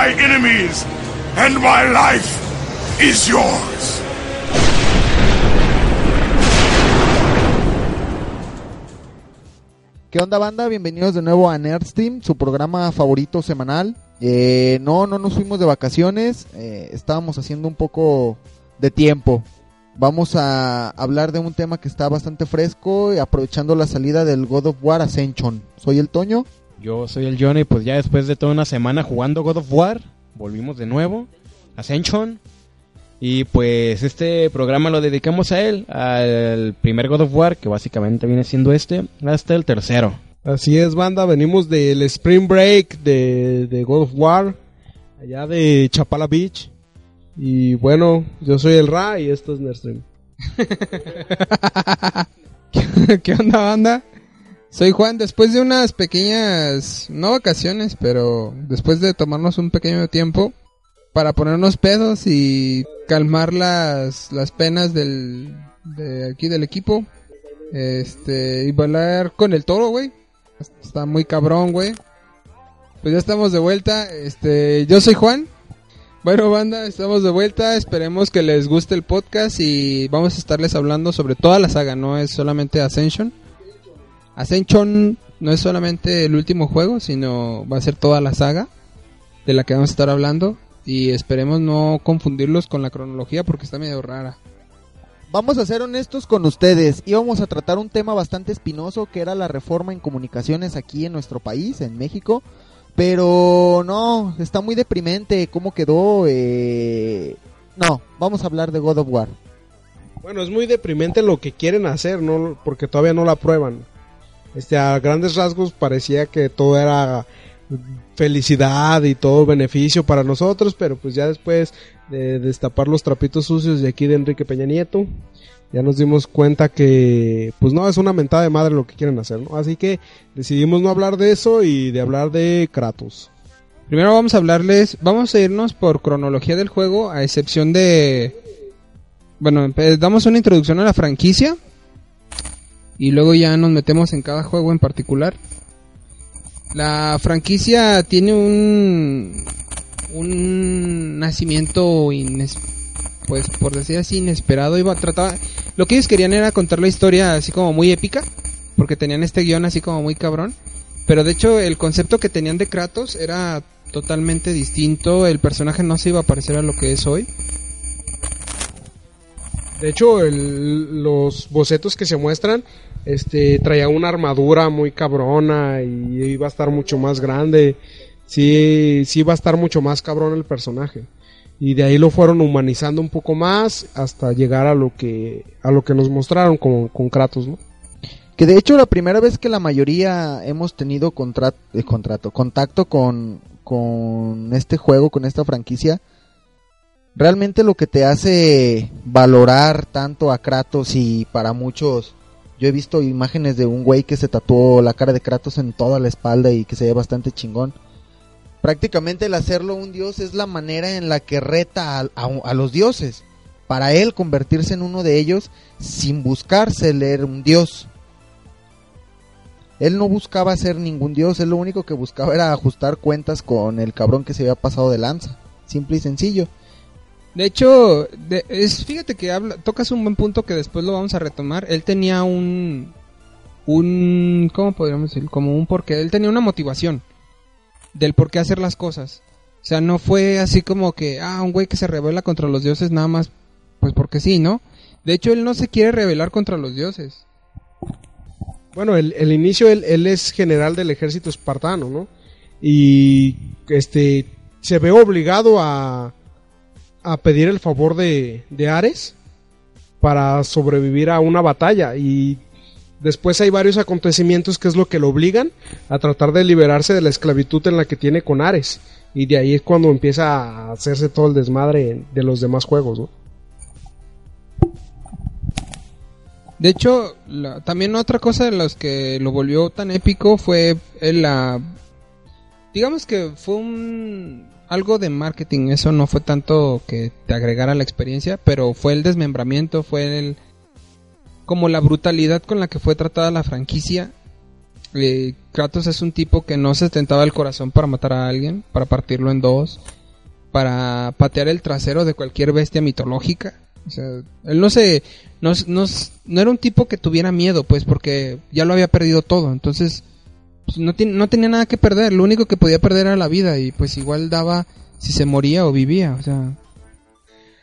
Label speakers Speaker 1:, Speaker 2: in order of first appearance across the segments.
Speaker 1: My enemies, and my life is yours.
Speaker 2: ¿Qué onda banda? Bienvenidos de nuevo a Nerd Steam, su programa favorito semanal. Eh, no, no nos fuimos de vacaciones, eh, estábamos haciendo un poco de tiempo. Vamos a hablar de un tema que está bastante fresco, aprovechando la salida del God of War Ascension. Soy el Toño.
Speaker 3: Yo soy el Johnny, pues ya después de toda una semana jugando God of War, volvimos de nuevo, Ascension. Y pues este programa lo dedicamos a él, al primer God of War, que básicamente viene siendo este, hasta el tercero.
Speaker 4: Así es, banda, venimos del Spring Break de, de God of War, allá de Chapala Beach. Y bueno, yo soy el Ra y esto es Nerdstream.
Speaker 5: ¿Qué onda, banda? Soy Juan. Después de unas pequeñas, no vacaciones, pero después de tomarnos un pequeño tiempo para ponernos pedos y calmar las, las penas del, de aquí del equipo, este, y bailar con el toro, güey. Está muy cabrón, güey. Pues ya estamos de vuelta. Este, yo soy Juan. Bueno, banda, estamos de vuelta. Esperemos que les guste el podcast y vamos a estarles hablando sobre toda la saga, no es solamente Ascension. Ascension no es solamente el último juego, sino va a ser toda la saga de la que vamos a estar hablando y esperemos no confundirlos con la cronología porque está medio rara.
Speaker 2: Vamos a ser honestos con ustedes. Íbamos a tratar un tema bastante espinoso que era la reforma en comunicaciones aquí en nuestro país, en México. Pero no, está muy deprimente cómo quedó. Eh... No, vamos a hablar de God of War.
Speaker 4: Bueno, es muy deprimente lo que quieren hacer, ¿no? Porque todavía no la prueban. Este, a grandes rasgos parecía que todo era felicidad y todo beneficio para nosotros, pero pues ya después de destapar los trapitos sucios de aquí de Enrique Peña Nieto, ya nos dimos cuenta que pues no es una mentada de madre lo que quieren hacer, ¿no? Así que decidimos no hablar de eso y de hablar de Kratos.
Speaker 5: Primero vamos a hablarles, vamos a irnos por cronología del juego, a excepción de... Bueno, damos una introducción a la franquicia y luego ya nos metemos en cada juego en particular. La franquicia tiene un un nacimiento pues por decir así inesperado. Iba a tratar lo que ellos querían era contar la historia así como muy épica porque tenían este guion así como muy cabrón. Pero de hecho el concepto que tenían de Kratos era totalmente distinto. El personaje no se iba a parecer a lo que es hoy
Speaker 4: de hecho el, los bocetos que se muestran este traía una armadura muy cabrona y iba a estar mucho más grande sí, sí va a estar mucho más cabrón el personaje. Y de ahí lo fueron humanizando un poco más hasta llegar a lo que, a lo que nos mostraron con, con Kratos, ¿no?
Speaker 2: Que de hecho la primera vez que la mayoría hemos tenido eh, contrato contacto con, con este juego, con esta franquicia, realmente lo que te hace valorar tanto a Kratos y para muchos, yo he visto imágenes de un güey que se tatuó la cara de Kratos en toda la espalda y que se ve bastante chingón prácticamente el hacerlo un dios es la manera en la que reta a, los dioses. Para él convertirse en uno de ellos sin buscar ser un dios. Él no buscaba ser ningún dios, él lo único que buscaba era ajustar cuentas con el cabrón que se había pasado de lanza. Simple y sencillo.
Speaker 5: De hecho, de, es, fíjate que habla, tocas un buen punto que después lo vamos a retomar. Él tenía un... un ¿Cómo podríamos decir? Como un porqué. Él tenía una motivación del por qué hacer las cosas. O sea, no fue así como que, ah, un güey que se revela contra los dioses nada más, pues porque sí, ¿no? De hecho, él no se quiere rebelar contra los dioses.
Speaker 4: Bueno, el, el inicio, él, él, es general del ejército espartano, ¿no? y este se ve obligado a, a pedir el favor de, de Ares para sobrevivir a una batalla y después hay varios acontecimientos que es lo que lo obligan a tratar de liberarse de la esclavitud en la que tiene con Ares y de ahí es cuando empieza a hacerse todo el desmadre de los demás juegos.
Speaker 5: De hecho, también otra cosa de los que lo volvió tan épico fue el, la... Digamos que fue un... Algo de marketing, eso no fue tanto que te agregara la experiencia, pero fue el desmembramiento, fue el... Como la brutalidad con la que fue tratada la franquicia. Eh, Kratos es un tipo que no se tentaba el corazón para matar a alguien, para partirlo en dos, para patear el trasero de cualquier bestia mitológica. O sea, él no se, no, no, no era un tipo que tuviera miedo, pues, porque ya lo había perdido todo. Entonces, no, ti- no tenía nada que perder. Lo único que podía perder era la vida y pues igual daba si se moría o vivía. O sea,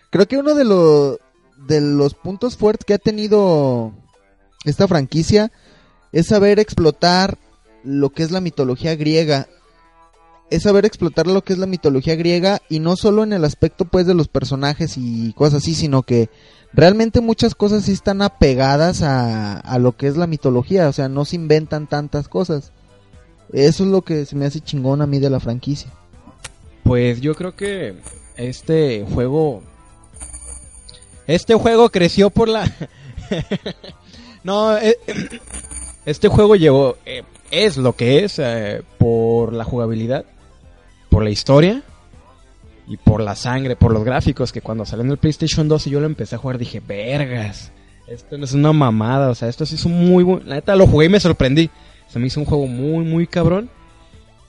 Speaker 2: Creo que uno de los de los puntos fuertes que ha tenido esta franquicia es saber explotar lo que es la mitología griega. Es saber explotar lo que es la mitología griega y no solo en el aspecto pues de los personajes y cosas así, sino que realmente muchas cosas sí están apegadas a lo que es la mitología, o sea, no se inventan tantas cosas. Eso es lo que se me hace chingón a mí de la franquicia.
Speaker 3: Pues yo creo que este juego. Este juego creció por la. no, eh, este juego llegó. eh, es lo que es eh, por la jugabilidad, por la historia y por la sangre, por los gráficos. Que cuando salió en el PlayStation 2 y yo lo empecé a jugar, dije, vergas. Esto no es una mamada, o sea, esto sí es un muy buen. La neta lo jugué y me sorprendí. Se me hizo un juego muy, muy cabrón.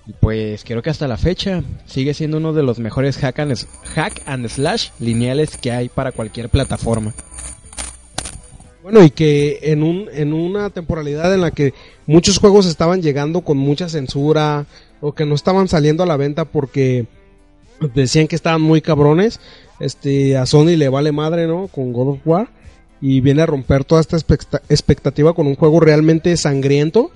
Speaker 3: Y pues creo que hasta la fecha sigue siendo uno de los mejores hack and, hack and slash lineales que hay para cualquier plataforma.
Speaker 4: Bueno, y que en, un, en una temporalidad en la que muchos juegos estaban llegando con mucha censura o que no estaban saliendo a la venta porque decían que estaban muy cabrones, este a Sony le vale madre, ¿no? Con God of War y viene a romper toda esta expecta- expectativa con un juego realmente sangriento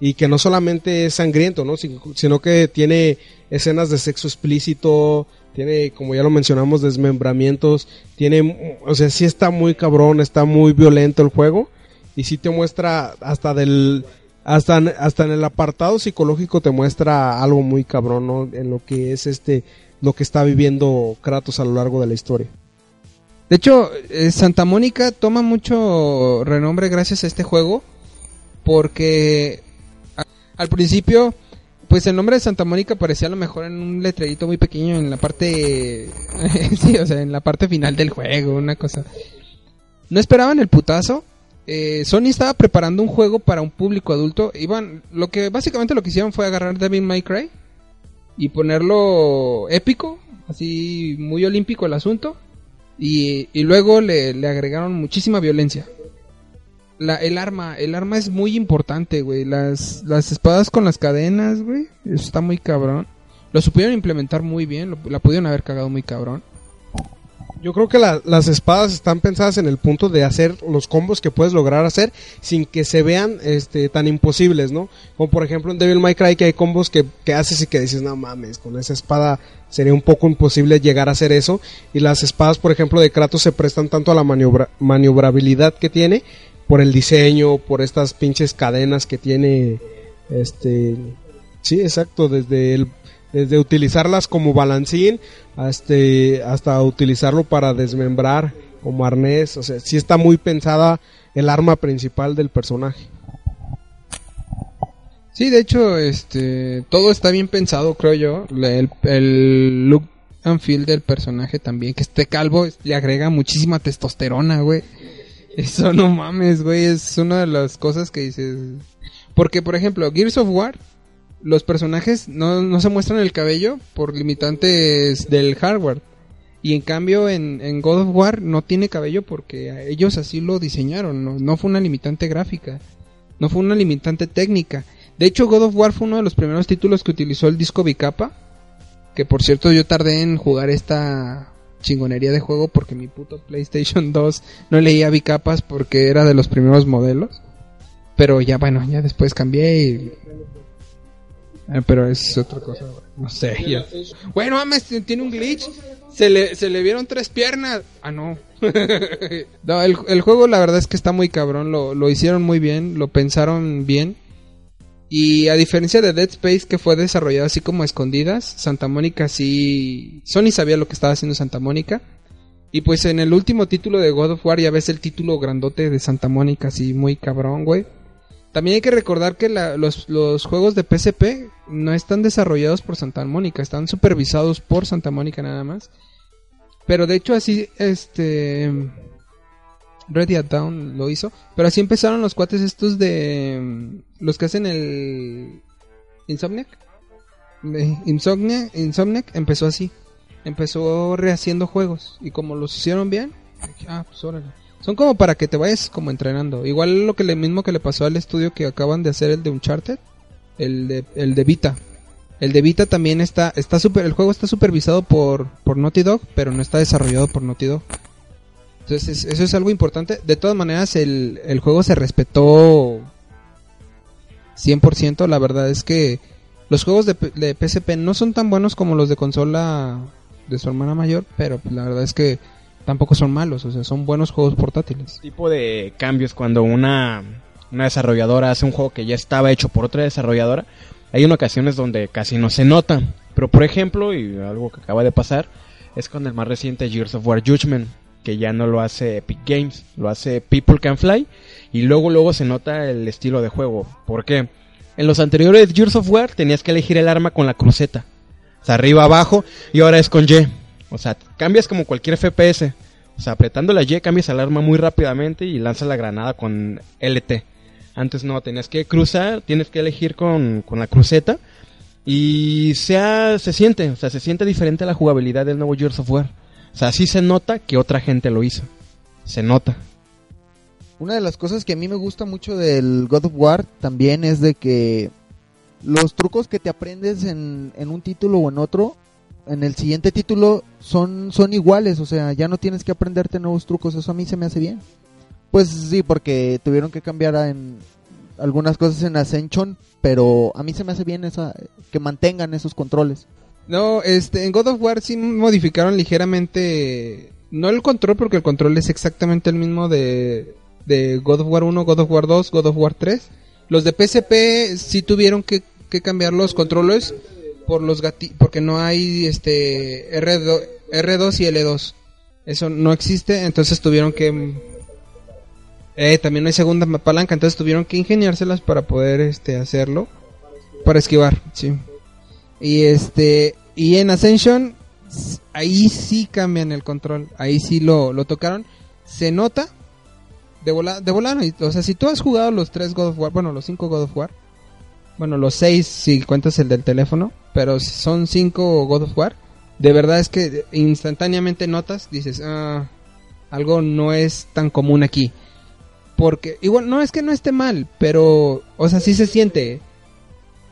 Speaker 4: y que no solamente es sangriento, ¿no? Sin- sino que tiene escenas de sexo explícito, tiene, como ya lo mencionamos, desmembramientos, tiene, o sea, sí está muy cabrón, está muy violento el juego y sí te muestra hasta del hasta hasta en el apartado psicológico te muestra algo muy cabrón, ¿no? En lo que es este lo que está viviendo Kratos a lo largo de la historia.
Speaker 5: De hecho, eh, Santa Mónica toma mucho renombre gracias a este juego. Porque al principio, pues el nombre de Santa Mónica parecía a lo mejor en un letrerito muy pequeño en la parte. sí, o sea, en la parte final del juego, una cosa. No esperaban el putazo. Eh, Sony estaba preparando un juego para un público adulto. Iban, lo que básicamente lo que hicieron fue agarrar Devil May Cry y ponerlo épico, así muy olímpico el asunto. Y, y luego le, le agregaron muchísima violencia. La, el arma, el arma es muy importante, güey. Las, las espadas con las cadenas, güey. Eso está muy cabrón. Lo supieron implementar muy bien. lo- la pudieron haber cagado muy cabrón.
Speaker 4: Yo creo que la- las espadas están pensadas en el punto de hacer los combos que puedes lograr hacer sin que se vean este, tan imposibles, ¿no? Como por ejemplo en Devil May Cry que hay combos que, que haces y que dices, no mames, con esa espada sería un poco imposible llegar a hacer eso. Y las espadas, por ejemplo, de Kratos se prestan tanto a la maniobra- maniobrabilidad que tiene, por el diseño, por estas pinches cadenas que tiene, este... Sí, exacto, desde el desde utilizarlas como balancín hasta, hasta utilizarlo para desmembrar como arnés, o sea, sí está muy pensada el arma principal del personaje.
Speaker 5: Sí, de hecho, este, todo está bien pensado, creo yo. El, el look and feel del personaje también, que esté calvo, le agrega muchísima testosterona, güey. Eso no mames, güey, es una de las cosas que dices. Porque, por ejemplo, Gears of War, los personajes no, no se muestran el cabello por limitantes del hardware. Y en cambio en, en God of War no tiene cabello porque ellos así lo diseñaron, no, no fue una limitante gráfica, no fue una limitante técnica. De hecho God of War fue uno de los primeros títulos que utilizó el disco bicapa, que por cierto yo tardé en jugar esta chingonería de juego porque mi puto PlayStation 2 no leía bicapas porque era de los primeros modelos. Pero ya bueno, ya después cambié y Eh, pero es otra cosa. No sé. ya. Bueno, mames, tiene un glitch. Se le, se le vieron tres piernas. Ah, no. no, el, el juego la verdad es que está muy cabrón. Lo, lo hicieron muy bien, lo pensaron bien. Y a diferencia de Dead Space, que fue desarrollado así como a escondidas, Santa Mónica sí. Sony sabía lo que estaba haciendo Santa Mónica. Y pues en el último título de God of War ya ves el título grandote de Santa Mónica, así muy cabrón, güey. También hay que recordar que los, los juegos de PSP no están desarrollados por Santa Mónica, están supervisados por Santa Mónica nada más. Pero de hecho así, este... Ready at Down lo hizo. Pero así empezaron los cuates estos de... mm, Los que hacen el... Insomniac. Insomniac, Insomniac empezó así. Empezó rehaciendo juegos. Y como los hicieron bien... Ah, pues órale. Son como para que te vayas como entrenando. Igual lo que le mismo que le pasó al estudio que acaban de hacer el de Uncharted. El de, el de Vita. El de Vita también está, está super, el juego está supervisado por, por Naughty Dog, pero no está desarrollado por Naughty Dog. Entonces, eso es algo importante. De todas maneras, el, el juego se respetó 100%. La verdad es que los juegos de, de PSP no son tan buenos como los de consola de su hermana mayor, pero pues, la verdad es que tampoco son malos. O sea, son buenos juegos portátiles.
Speaker 3: tipo de cambios cuando una, una desarrolladora hace un juego que ya estaba hecho por otra desarrolladora. Hay en ocasiones donde casi no se nota. Pero por ejemplo, y algo que acaba de pasar, es con el más reciente Gears of War Judgment, que ya no lo hace Epic Games, lo hace People Can Fly. Y luego, luego se nota el estilo de juego. ¿Por qué? En los anteriores Gears of War tenías que elegir el arma con la cruceta. O sea, arriba, abajo, y ahora es con Y. O sea, cambias como cualquier FPS. O sea, apretando la Y cambias el arma muy rápidamente y lanzas la granada con LT. Antes no, tenías que cruzar, tienes que elegir con, con la cruceta. Y sea, se siente, o sea, se siente diferente la jugabilidad del nuevo Gears of War. O sea, sí se nota que otra gente lo hizo. Se nota.
Speaker 2: Una de las cosas que a mí me gusta mucho del God of War también es de que los trucos que te aprendes en, en un título o en otro, en el siguiente título son, son iguales, o sea, ya no tienes que aprenderte nuevos trucos, eso a mí se me hace bien. Pues sí, porque tuvieron que cambiar en algunas cosas en Ascension, pero a mí se me hace bien esa que mantengan esos controles.
Speaker 5: No, este, en God of War sí modificaron ligeramente, no el control, porque el control es exactamente el mismo de, de God of War 1, God of War 2, God of War 3. Los de PSP sí tuvieron que, que cambiar los controles por los gati porque no hay este R2, R2 y L2. Eso no existe, entonces tuvieron que eh, también no hay segunda palanca, entonces tuvieron que ingeniárselas para poder este hacerlo para esquivar, sí. Y este y en Ascension ahí sí cambian el control, ahí sí lo, lo tocaron, se nota de volada, de o sea, si tú has jugado los tres God of War, bueno, los cinco God of War, bueno, los seis si cuentas el del teléfono, pero son cinco God of War, de verdad es que instantáneamente notas, dices, ah, algo no es tan común aquí. Porque, igual, no es que no esté mal, pero, o sea, sí se siente.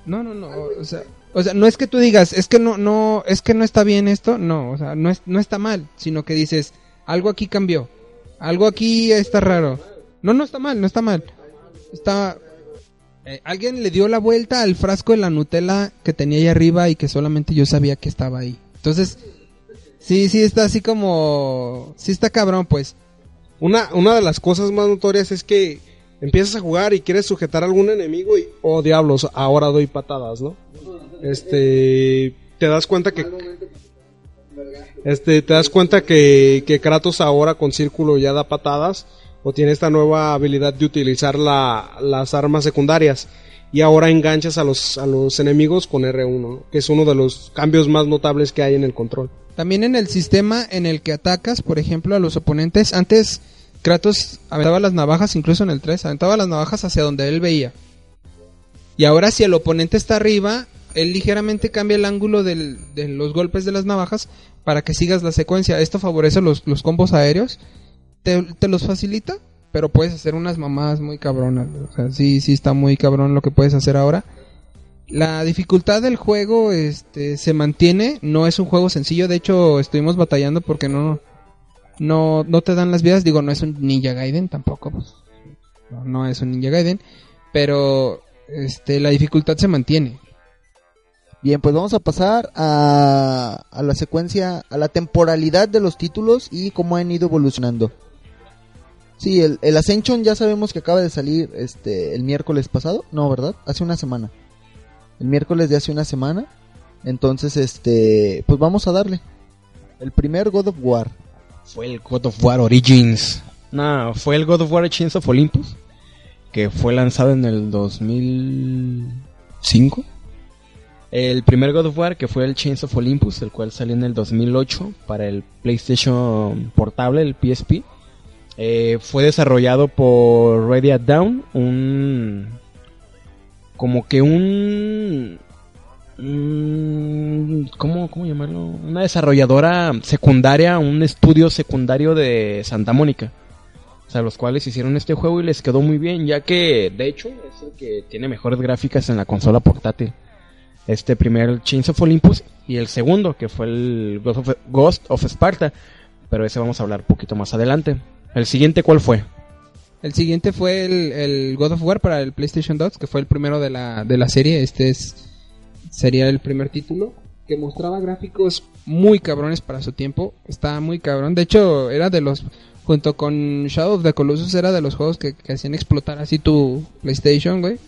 Speaker 5: No, no, no, o sea, o sea, no es que tú digas, es que no, no, es que no está bien esto, no, o sea, no, es, no está mal, sino que dices, algo aquí cambió, algo aquí está raro. No, no está mal, no está mal. Está, eh, alguien le dio la vuelta al frasco de la Nutella que tenía ahí arriba y que solamente yo sabía que estaba ahí. Entonces, sí, sí está así como, sí está cabrón, pues.
Speaker 4: Una, una de las cosas más notorias es que empiezas a jugar y quieres sujetar a algún enemigo y, oh diablos, ahora doy patadas, ¿no? Este, te das cuenta que, este, te das cuenta que, que Kratos ahora con círculo ya da patadas o tiene esta nueva habilidad de utilizar la, las armas secundarias y ahora enganchas a los, a los enemigos con R1, ¿no? que es uno de los cambios más notables que hay en el control.
Speaker 5: También en el sistema en el que atacas, por ejemplo, a los oponentes, antes Kratos aventaba las navajas, incluso en el 3, aventaba las navajas hacia donde él veía. Y ahora si el oponente está arriba, él ligeramente cambia el ángulo de los golpes de las navajas para que sigas la secuencia. Esto favorece los, los combos aéreos, te, te los facilita, pero puedes hacer unas mamadas muy cabronas. O sea, sí, sí está muy cabrón lo que puedes hacer ahora. La dificultad del juego este, se mantiene, no es un juego sencillo, de hecho estuvimos batallando porque no, no, no te dan las vidas, digo, no es un Ninja Gaiden tampoco, pues, no, es un Ninja Gaiden, pero este, la dificultad se mantiene.
Speaker 2: Bien, pues vamos a pasar a, a la secuencia, a la temporalidad de los títulos y cómo han ido evolucionando. Sí, el, el Ascension ya sabemos que acaba de salir este el miércoles pasado, no, ¿verdad? Hace una semana. El miércoles de hace una semana. Entonces, este, pues vamos a darle. El primer God of War.
Speaker 3: Fue el God of War Origins. No, fue el God of War Chains of Olympus. Que fue lanzado en el 2005. El primer God of War, que fue el Chains of Olympus, el cual salió en el 2008 para el PlayStation Portable, el PSP. Eh, fue desarrollado por Ready at Down, un. como que un. Un- ¿cómo, ¿Cómo llamarlo? Una desarrolladora secundaria, un estudio secundario de Santa Mónica. O sea, los cuales hicieron este juego y les quedó muy bien, ya que, de hecho, es el que tiene mejores gráficas en la consola portátil. Este primer Chains of Olympus y el segundo, que fue el Ghost of, Ghost of Sparta. Pero ese vamos a hablar un poquito más adelante. ¿El siguiente cuál fue?
Speaker 5: El siguiente fue el, el God of War para el PlayStation 2, que fue el primero de la, de la serie. Este es sería el primer título que mostraba gráficos muy cabrones para su tiempo. Estaba muy cabrón. De hecho, era de los junto con Shadow of the Colossus era de los juegos que, hacían explotar así tu PlayStation, güey.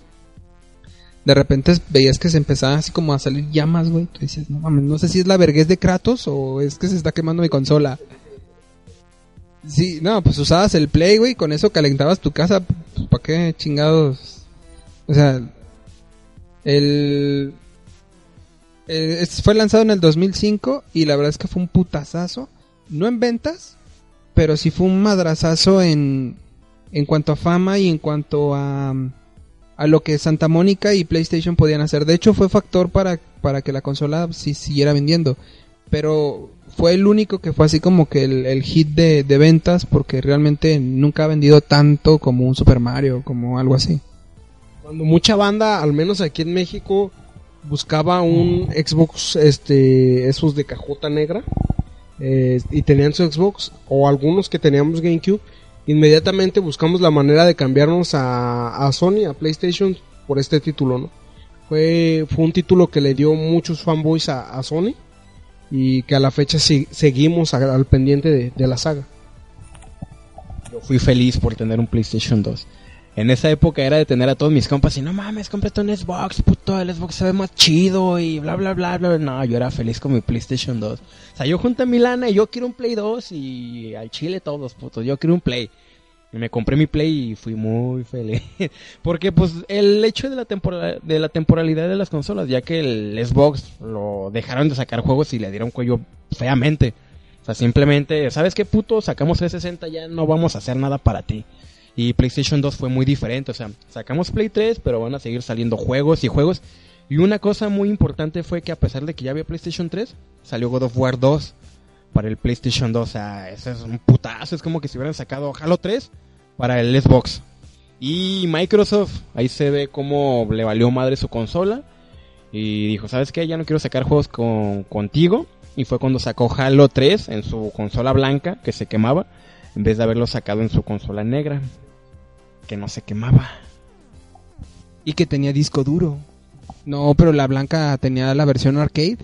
Speaker 5: De repente veías que se empezaba así como a salir llamas, güey. Tú dices, no mames, no sé si es la vergüenza de Kratos o es que se está quemando mi consola. Sí, no, pues usabas el Play, güey, con eso calentabas tu casa. Pues, ¿Para qué chingados? O sea, el... eh, fue lanzado en el 2005 y la verdad es que fue un putazazo. No en ventas, pero sí fue un madrazazo en, en cuanto a fama y en cuanto a, a lo que Santa Mónica y PlayStation podían hacer. De hecho, fue factor para, para que la consola sí siguiera vendiendo. Pero fue el único que fue así como que el, el hit de, de ventas porque realmente nunca ha vendido tanto como un Super Mario, como algo así.
Speaker 4: Cuando mucha banda, al menos aquí en México, buscaba un Xbox, este, esos de cajota negra, eh, y tenían su Xbox, o algunos que teníamos GameCube, inmediatamente buscamos la manera de cambiarnos a, a Sony, a PlayStation, por este título, ¿no? Fue, fue un título que le dio muchos fanboys a, a Sony, y que a la fecha si- seguimos al pendiente de, de la saga.
Speaker 3: Yo fui feliz por tener un PlayStation 2. En esa época era de tener a todos mis compas y no mames, cómprate un Xbox, puto, el Xbox se ve más chido y bla bla bla bla. No, yo era feliz con mi PlayStation 2. O sea, yo junté mi lana y yo quiero un Play 2 y al chile todos, putos, yo quiero un Play. Y me compré mi Play y fui muy feliz. Porque pues el hecho de la, de la temporalidad de las consolas, ya que el Xbox lo dejaron de sacar juegos y le dieron cuello feamente. O sea, simplemente, ¿sabes qué puto? Sacamos 360, ya no vamos a hacer nada para ti. Y PlayStation 2 fue muy diferente, o sea, sacamos Play 3, pero van a seguir saliendo juegos y juegos. Y una cosa muy importante fue que a pesar de que ya había PlayStation 3, salió God of War 2 para el PlayStation 2. O sea, eso es un putazo, es como que si hubieran sacado Halo 3 para el Xbox. Y Microsoft, ahí se ve cómo le valió madre su consola. Y dijo, ¿sabes qué? Ya no quiero sacar juegos con, contigo. Y fue cuando sacó Halo 3 en su consola blanca, que se quemaba, en vez de haberlo sacado en su consola negra, que no se quemaba.
Speaker 5: Y que tenía disco duro. No, pero la blanca tenía la versión arcade.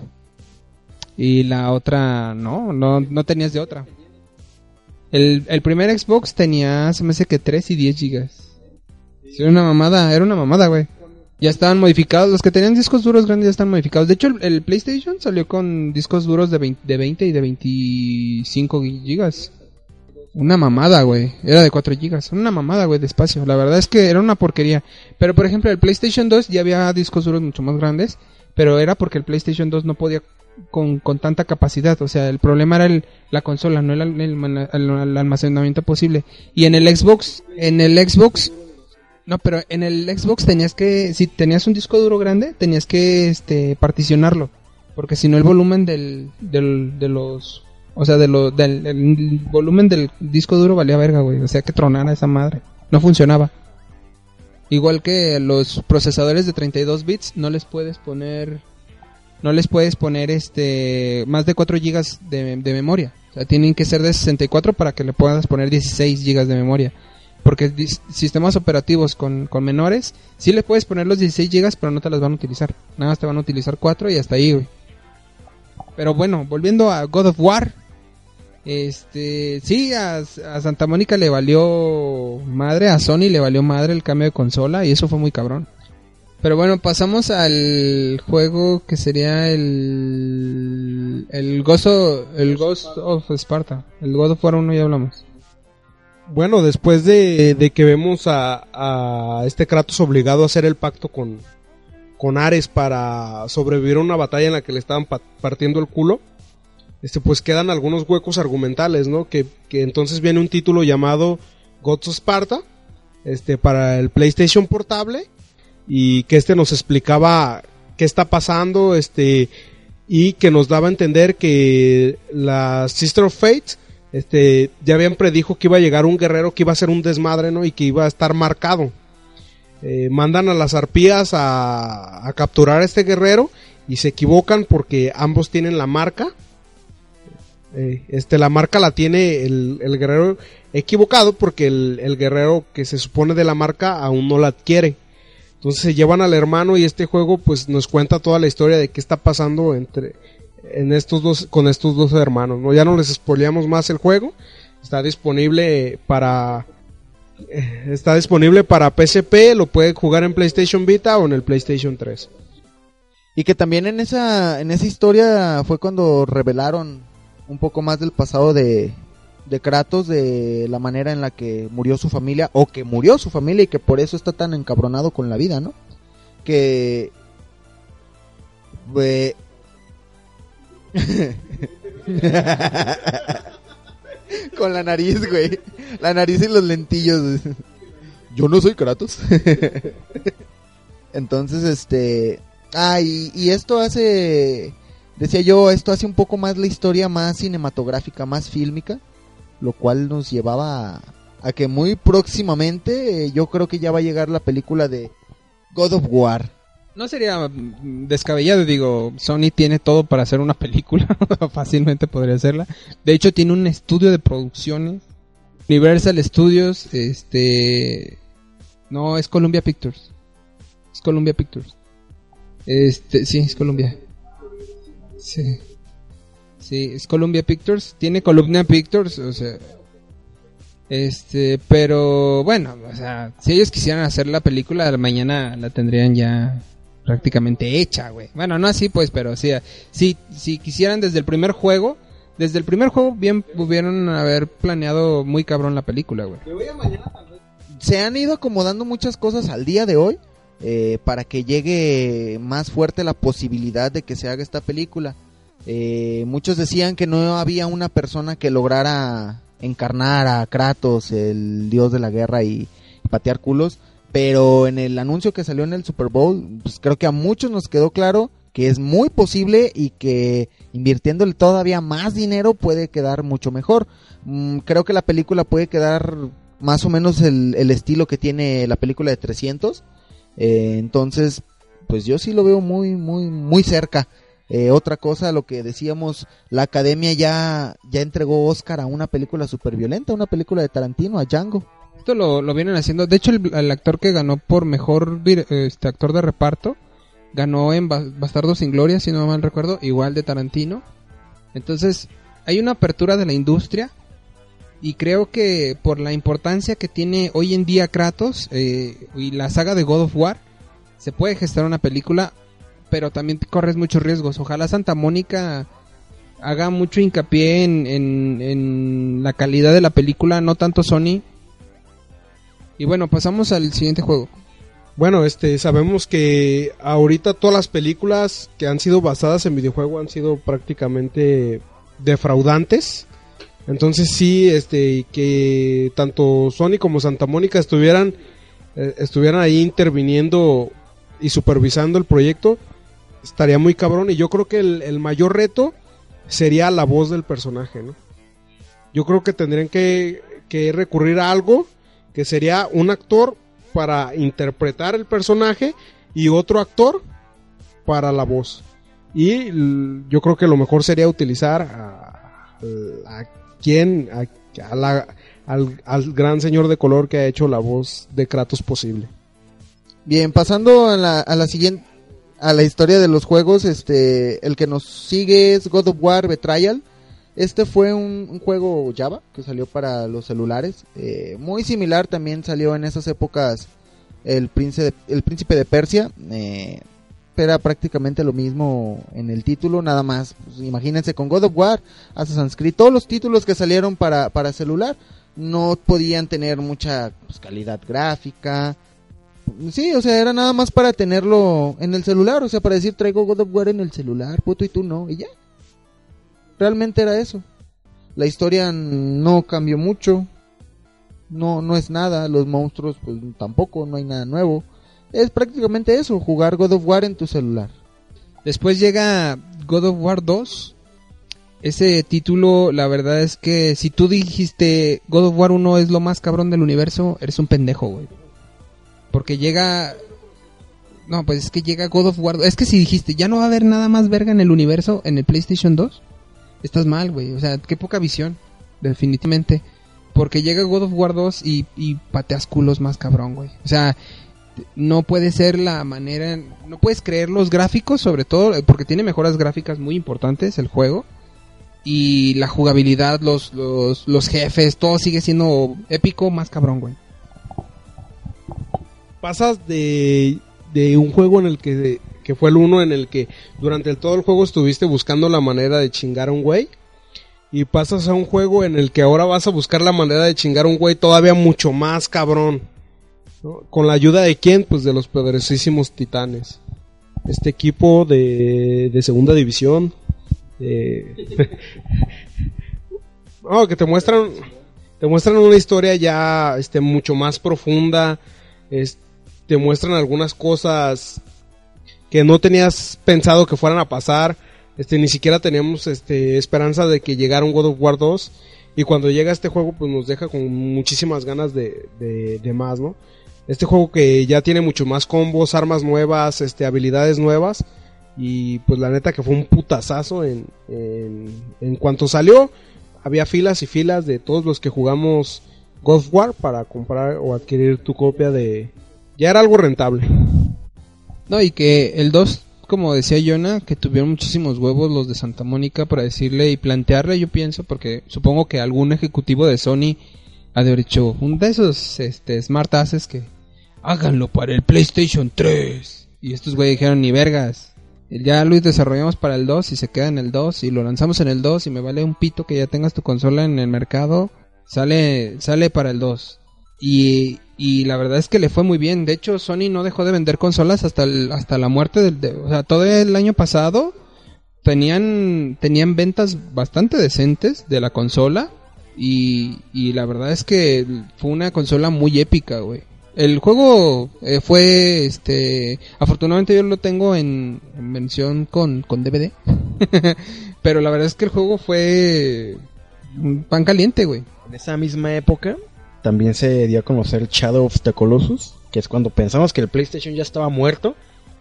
Speaker 5: Y la otra, no, no, no tenías de otra. El, el primer Xbox tenía, se me hace que 3 y 10 gigas. Era una mamada, era una mamada, güey. Ya estaban modificados, los que tenían discos duros grandes ya están modificados. De hecho, el, el PlayStation salió con discos duros de 20, de 20 y de 25 gigas. Una mamada, güey. Era de 4 gigas. Una mamada, güey, de espacio. La verdad es que era una porquería. Pero, por ejemplo, el PlayStation 2 ya había discos duros mucho más grandes. Pero era porque el PlayStation 2 no podía con, con tanta capacidad. O sea, el problema era el, la consola, no el, el- el- almacenamiento posible. Y en el Xbox, en el Xbox... No, pero en el Xbox tenías que... Si tenías un disco duro grande, tenías que este, particionarlo. Porque si no el volumen del, del, de los... O sea, de lo, del el volumen del disco duro valía verga, güey. O sea, que tronara esa madre. No funcionaba. Igual que los procesadores de 32 bits, no les puedes poner... No les puedes poner este más de 4 gigas de, de memoria. O sea, tienen que ser de 64 para que le puedas poner 16 gigas de memoria. Porque sistemas operativos con, con menores, sí le puedes poner los 16 gigas, pero no te las van a utilizar. Nada más te van a utilizar 4 y hasta ahí, güey. Pero bueno, volviendo a God of War. Este, sí, a, a Santa Mónica le valió madre, a Sony le valió madre el cambio de consola y eso fue muy cabrón. Pero bueno, pasamos al juego que sería el el of, el Ghost of Sparta, el God of War 1 ya hablamos.
Speaker 4: Bueno, después de, de que vemos a, a este Kratos obligado a hacer el pacto con, con Ares para sobrevivir a una batalla en la que le estaban pa- partiendo el culo, este, pues quedan algunos huecos argumentales, ¿no? Que, que entonces viene un título llamado Gods of Sparta, este, para el PlayStation portable, y que este nos explicaba qué está pasando, este, y que nos daba a entender que la Sister of Fate, este, ya habían predijo que iba a llegar un guerrero que iba a ser un desmadre, ¿no? Y que iba a estar marcado. Eh, mandan a las arpías a, a capturar a este guerrero y se equivocan porque ambos tienen la marca. Eh, este, la marca la tiene el, el guerrero equivocado porque el, el guerrero que se supone de la marca aún no la adquiere. Entonces se llevan al hermano y este juego pues nos cuenta toda la historia de qué está pasando entre en estos dos con estos dos hermanos, ¿no? Ya no les spoileamos más el juego. Está disponible para eh, está disponible para PSP, lo puede jugar en PlayStation Vita o en el PlayStation 3.
Speaker 2: Y que también en esa, en esa historia fue cuando revelaron un poco más del pasado de, de Kratos, de la manera en la que murió su familia, o que murió su familia y que por eso está tan encabronado con la vida, ¿no? Que... eh, con la nariz, güey. La nariz y los lentillos. Yo no soy Kratos. Entonces, este... Ah, y, y esto hace... Decía yo, esto hace un poco más la historia más cinematográfica, más fílmica, lo cual nos llevaba a, que muy próximamente eh, yo creo que ya va a llegar la película de God of War.
Speaker 5: No sería mm, descabellado, digo, Sony tiene todo para hacer una película, fácilmente podría hacerla. De hecho, tiene un estudio de producciones, Universal Studios, este... No, es Columbia Pictures. Es Columbia Pictures. Este, sí, es Columbia. Sí. Sí, es Columbia Pictures. Tiene Columbia Pictures, o sea... Este, pero bueno, o sea, si ellos quisieran hacer la película, mañana la tendrían ya prácticamente hecha, güey. Bueno, no así pues, pero sí, si, si quisieran desde el primer juego, desde el primer juego bien pudieron haber planeado muy cabrón la película, güey.
Speaker 2: se han ido acomodando muchas cosas al día de hoy eh, para que llegue más fuerte la posibilidad de que se haga esta película. Eh, muchos decían que no había una persona que lograra encarnar a Kratos, el dios de la guerra y, patear culos, pero en el anuncio que salió en el Super Bowl, pues creo que a muchos nos quedó claro que es muy posible y que invirtiéndole todavía más dinero puede quedar mucho mejor. Mm, creo que la película puede quedar más o menos el, el estilo que tiene la película de 300. Eh, entonces, pues yo sí lo veo muy, muy, muy cerca. Eh, otra cosa, lo que decíamos, la academia ya, ya entregó Oscar a una película super violenta, una película de Tarantino, a Django.
Speaker 5: Esto lo, lo vienen haciendo. De hecho, el, actor que ganó por mejor este actor de reparto ganó en Ba- Bastardos sin Gloria, si no mal recuerdo, igual de Tarantino. Entonces, hay una apertura de la industria y creo que por la importancia que tiene hoy en día Kratos eh, y la saga de God of War, se puede gestar una película, pero también corres muchos riesgos. Ojalá Santa Mónica haga mucho hincapié en, en, en la calidad de la película, no tanto Sony. Y bueno, pasamos al siguiente juego.
Speaker 4: Bueno, este, sabemos que ahorita todas las películas que han sido basadas en videojuego han sido prácticamente defraudantes. Entonces sí, este, que tanto Sony como Santa Mónica estuvieran, eh, estuvieran ahí interviniendo y supervisando el proyecto, estaría muy cabrón. Y yo creo que el, el mayor reto sería la voz del personaje, ¿no? Yo creo que tendrían que, que recurrir a algo que sería un actor para interpretar el personaje y otro actor para la voz. Y yo creo que lo mejor sería utilizar a, a quien, a, la, al, al gran señor de color que ha hecho la voz de Kratos posible.
Speaker 2: Bien, pasando a la, a la siguiente, a la historia de los juegos, este, el que nos sigue es God of War Betrayal. Este fue un, un juego Java que salió para los celulares, eh, muy similar también salió en esas épocas el príncipe de, el príncipe de Persia, eh, era prácticamente lo mismo en el título, nada más, pues, imagínense con God of War, Assassin's Creed, todos los títulos que salieron para, para celular no podían tener mucha pues, calidad gráfica, Sí, o sea, era nada más para tenerlo en el celular, o sea, para decir traigo God of War en el celular, puto, y tú no, y ya. Realmente era eso. La historia no cambió mucho. No, no es nada, los monstruos pues tampoco, no hay nada nuevo. Es prácticamente eso, jugar God of War en tu celular.
Speaker 5: Después llega God of War 2. Ese título, la verdad es que si tú dijiste God of War 1 es lo más cabrón del universo, eres un pendejo, güey. Porque llega... No, pues es que llega God of War 2. Es que si dijiste, ya no va a haber nada más verga en el universo en el PlayStation 2, estás mal, güey. O sea, qué poca visión, definitivamente. Porque llega God of War 2 y, y pateas culos más cabrón, güey. O sea, no puede ser la manera, no puedes creer los gráficos, sobre todo porque tiene mejoras gráficas muy importantes el juego y la jugabilidad, los, los, los jefes, todo sigue siendo épico, más cabrón, güey.
Speaker 4: Pasas de, de un juego en el que, que fue el uno en el que durante todo el juego estuviste buscando la manera de chingar a un güey. Y pasas a un juego en el que ahora vas a buscar la manera de chingar a un güey todavía mucho más cabrón. Con la ayuda de quién? Pues de los poderosísimos titanes. Este equipo de, de segunda división. de- No, que te muestran te muestran una historia ya este mucho más profunda es- te muestran algunas cosas que no tenías pensado que fueran a pasar este ni siquiera teníamos este esperanza de que llegara un God of War 2 y cuando llega este juego pues nos deja con muchísimas ganas de, de más no este juego que ya tiene mucho más combos armas nuevas este habilidades nuevas y pues la neta que fue un putazazo en, en, cuanto salió había filas y filas de todos los que jugamos God War para comprar o adquirir tu copia de... Ya era algo rentable.
Speaker 5: No, y que el 2, como decía Jonah, que tuvieron muchísimos huevos los de Santa Mónica para decirle y plantearle, yo pienso, porque supongo que algún ejecutivo de Sony ha de haber hecho un de esos este, smart asses que háganlo para el PlayStation 3. Y estos güeyes dijeron, ni vergas. Ya lo desarrollamos para el 2 y se queda en el 2 y lo lanzamos en el 2 y me vale un pito que ya tengas tu consola en el mercado. Sale, sale para el 2. Y, y la verdad es que le fue muy bien. De hecho, Sony no dejó de vender consolas hasta, el- hasta la muerte del... de- o sea, todo el año pasado tenían, tenían ventas bastante decentes de la consola. Y, y la verdad es que fue una consola muy épica, güey. El juego eh, fue, este, afortunadamente yo lo tengo en, en versión con, con DVD. Pero la verdad es que el juego fue un pan caliente, güey.
Speaker 3: En esa misma época también se dio a conocer Shadow of the Colossus, que es cuando pensamos que el PlayStation ya estaba muerto,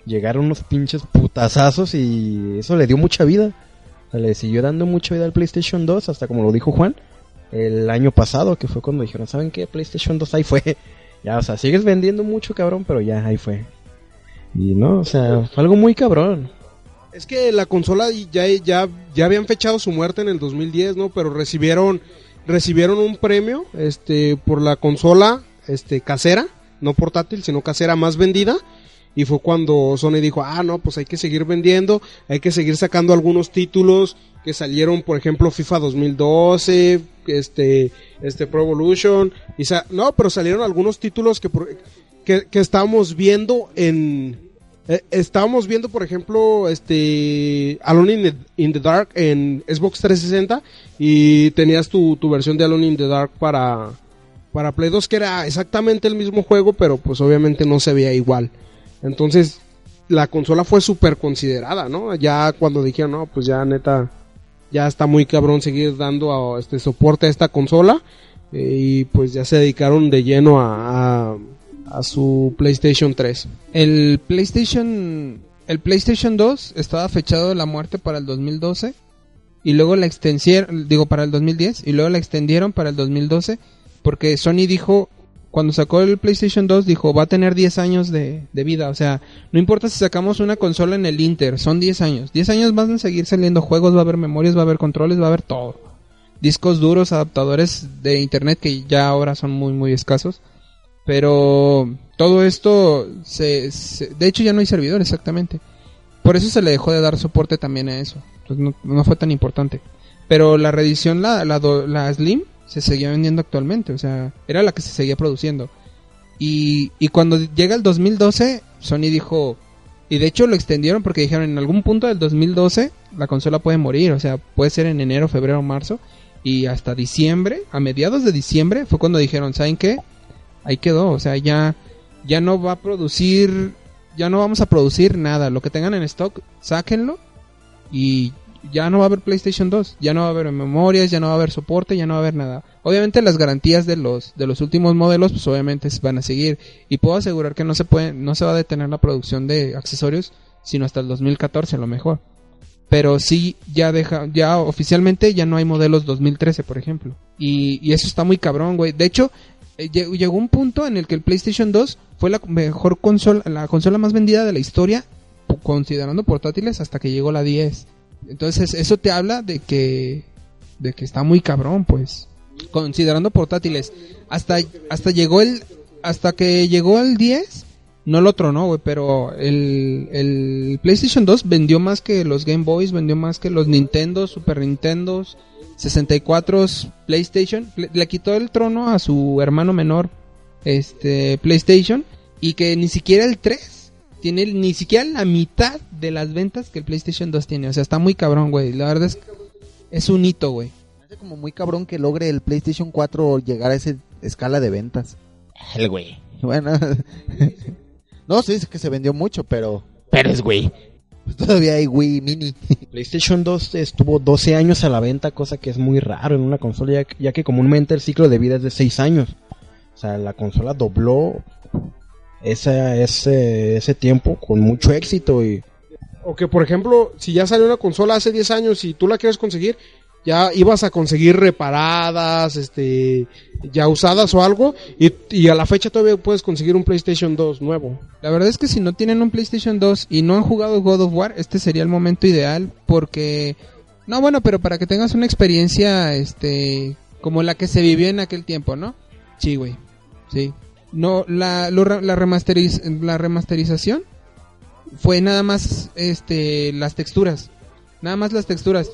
Speaker 3: llegaron unos pinches putazazos y eso le dio mucha vida. O sea, le siguió dando mucha vida al PlayStation 2 hasta como lo dijo Juan el año pasado, que fue cuando dijeron, ¿saben qué? PlayStation 2 ahí fue. Ya, o sea, sigues vendiendo mucho, cabrón, pero ya ahí fue. Y no, o sea, fue algo muy cabrón.
Speaker 4: Es que la consola ya, ya, ya habían fechado su muerte en el 2010, ¿no? Pero recibieron, recibieron un premio este, por la consola este, casera, no portátil, sino casera más vendida. Y fue cuando Sony dijo, ah, no, pues hay que seguir vendiendo, hay que seguir sacando algunos títulos que salieron, por ejemplo, FIFA 2012, este, este Pro Evolution, y sa- no, pero salieron algunos títulos que, que, que estábamos viendo en, eh, estábamos viendo, por ejemplo, este Alone in the, in the Dark en Xbox 360 y tenías tu, tu versión de Alone in the Dark para, para Play 2 que era exactamente el mismo juego, pero pues obviamente no se veía igual. Entonces, la consola fue súper considerada, ¿no? Ya cuando dijeron, no, pues ya neta, ya está muy cabrón seguir dando a, este soporte a esta consola. eh, y pues ya se dedicaron de lleno a, a, su PlayStation 3.
Speaker 5: El PlayStation el PlayStation 2 estaba fechado la muerte para el 2012 y luego la extendieron, digo para el 2010 y luego la extendieron para el 2012, Porque Sony dijo, cuando sacó el PlayStation 2, dijo, va a tener 10 años de, de vida. O sea, no importa si sacamos una consola en el Inter, son 10 años. 10 años van a seguir saliendo juegos, va a haber memorias, va a haber controles, va a haber todo. Discos duros, adaptadores de internet que ya ahora son muy, muy escasos. Pero todo esto, se, se- de hecho ya no hay servidor exactamente. Por eso se le dejó de dar soporte también a eso. Entonces no, no fue tan importante. Pero la reedición, la, la, la Slim, se seguía vendiendo actualmente. O sea, era la que se seguía produciendo. Y, y cuando llega el 2012, Sony dijo... Y de hecho lo extendieron porque dijeron en algún punto del 2012 la consola puede morir. O sea, puede ser en enero, febrero, marzo. Y hasta diciembre, a mediados de diciembre, fue cuando dijeron, ¿saben qué? Ahí quedó. O sea, ya, ya no va a producir... Ya no vamos a producir nada. Lo que tengan en stock, sáquenlo. Y ya no va a haber PlayStation 2, ya no va a haber memorias, ya no va a haber soporte, ya no va a haber nada. Obviamente las garantías de los de los últimos modelos pues obviamente van a seguir y puedo asegurar que no se puede no se va a detener la producción de accesorios sino hasta el 2014 a lo mejor. Pero sí ya deja ya oficialmente ya no hay modelos 2013, por ejemplo. Y, y eso está muy cabrón, güey. De hecho, eh, lle- llegó un punto en el que el PlayStation 2 fue la mejor consola la consola más vendida de la historia considerando portátiles hasta que llegó la 10. Entonces, eso te habla de que de que está muy cabrón, pues. Considerando portátiles, hasta hasta llegó el hasta que llegó el 10 no lo tronó, güey, pero el, el PlayStation 2 vendió más que los Game Boys, vendió más que los Nintendo, Super Nintendos, 64 PlayStation, le, le quitó el trono a su hermano menor, este PlayStation y que ni siquiera el 3 tiene ni siquiera la mitad de las ventas que el PlayStation 2 tiene. O sea, está muy cabrón, güey. La verdad es es un hito, güey.
Speaker 2: Parece como muy cabrón que logre el PlayStation 4 llegar a esa escala de ventas.
Speaker 3: El güey.
Speaker 2: Bueno, no, sí, es que se vendió mucho, pero
Speaker 3: Pero es güey.
Speaker 2: pues, todavía hay Wii Mini.
Speaker 3: PlayStation 2 estuvo 12 años a la venta, cosa que es muy raro en una consola, ya, ya que comúnmente el ciclo de vida es de 6 años. O sea, la consola dobló esa, ese, ese tiempo con mucho éxito y
Speaker 4: O que, por ejemplo, si ya salió una consola hace 10 años y tú la quieres conseguir, ya ibas a conseguir reparadas, este, ya usadas o algo, y, y a la fecha todavía puedes conseguir un PlayStation 2 nuevo.
Speaker 5: La verdad es que si no tienen un PlayStation 2 y no han jugado God of War, este sería el momento ideal porque no, bueno, pero para que tengas una experiencia este como la que se vivió en aquel tiempo, ¿no? Sí, güey. Sí. No la lo la remasteriz- la remasterización fue nada más este las texturas. Nada más las texturas.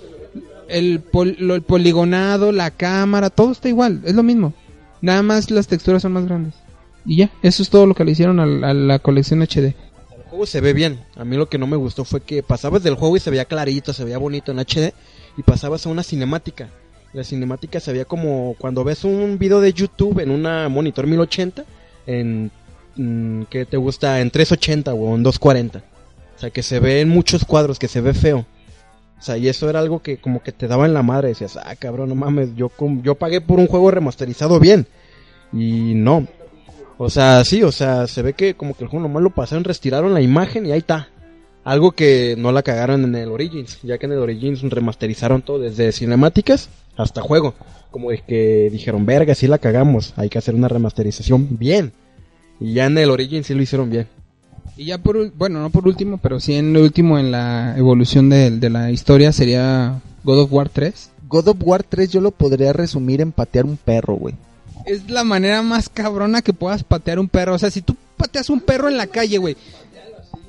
Speaker 5: El, lo- el poligonado, la cámara, todo está igual, es lo mismo. Nada más las texturas son más grandes. Y ya, eso es todo lo que le hicieron al- a, la colección HD.
Speaker 3: el juego se ve bien. A mí lo que no me gustó fue que pasabas del juego y se veía clarito, se veía bonito en HD, y pasabas a una cinemática. La cinemática se veía como cuando ves un video de YouTube en una monitor 1080, en mm, que te gusta en 380 o en 240. O sea, que se ve en muchos cuadros, que se ve feo. O sea, y eso era algo que como que te daba en la madre. Decías, ah, cabrón, no mames, yo, yo pagué por un juego remasterizado bien. Y no. O sea, sí, o sea, se ve que como que el juego nomás lo pasaron, retiraron la imagen y ahí está. Algo que no la cagaron en el Origins, ya que en el Origins remasterizaron todo desde cinemáticas hasta juego. Como es que dijeron, verga, sí la cagamos, hay que hacer una remasterización bien. Y ya en el Origins sí lo hicieron bien.
Speaker 5: Y ya por, bueno, no por último, pero sí en lo último en la evolución de, de la historia sería God of War 3.
Speaker 2: God of War 3 yo lo podría resumir en patear un perro, güey.
Speaker 5: Es la manera más cabrona que puedas patear un perro. O sea, si tú pateas un perro en la calle, güey.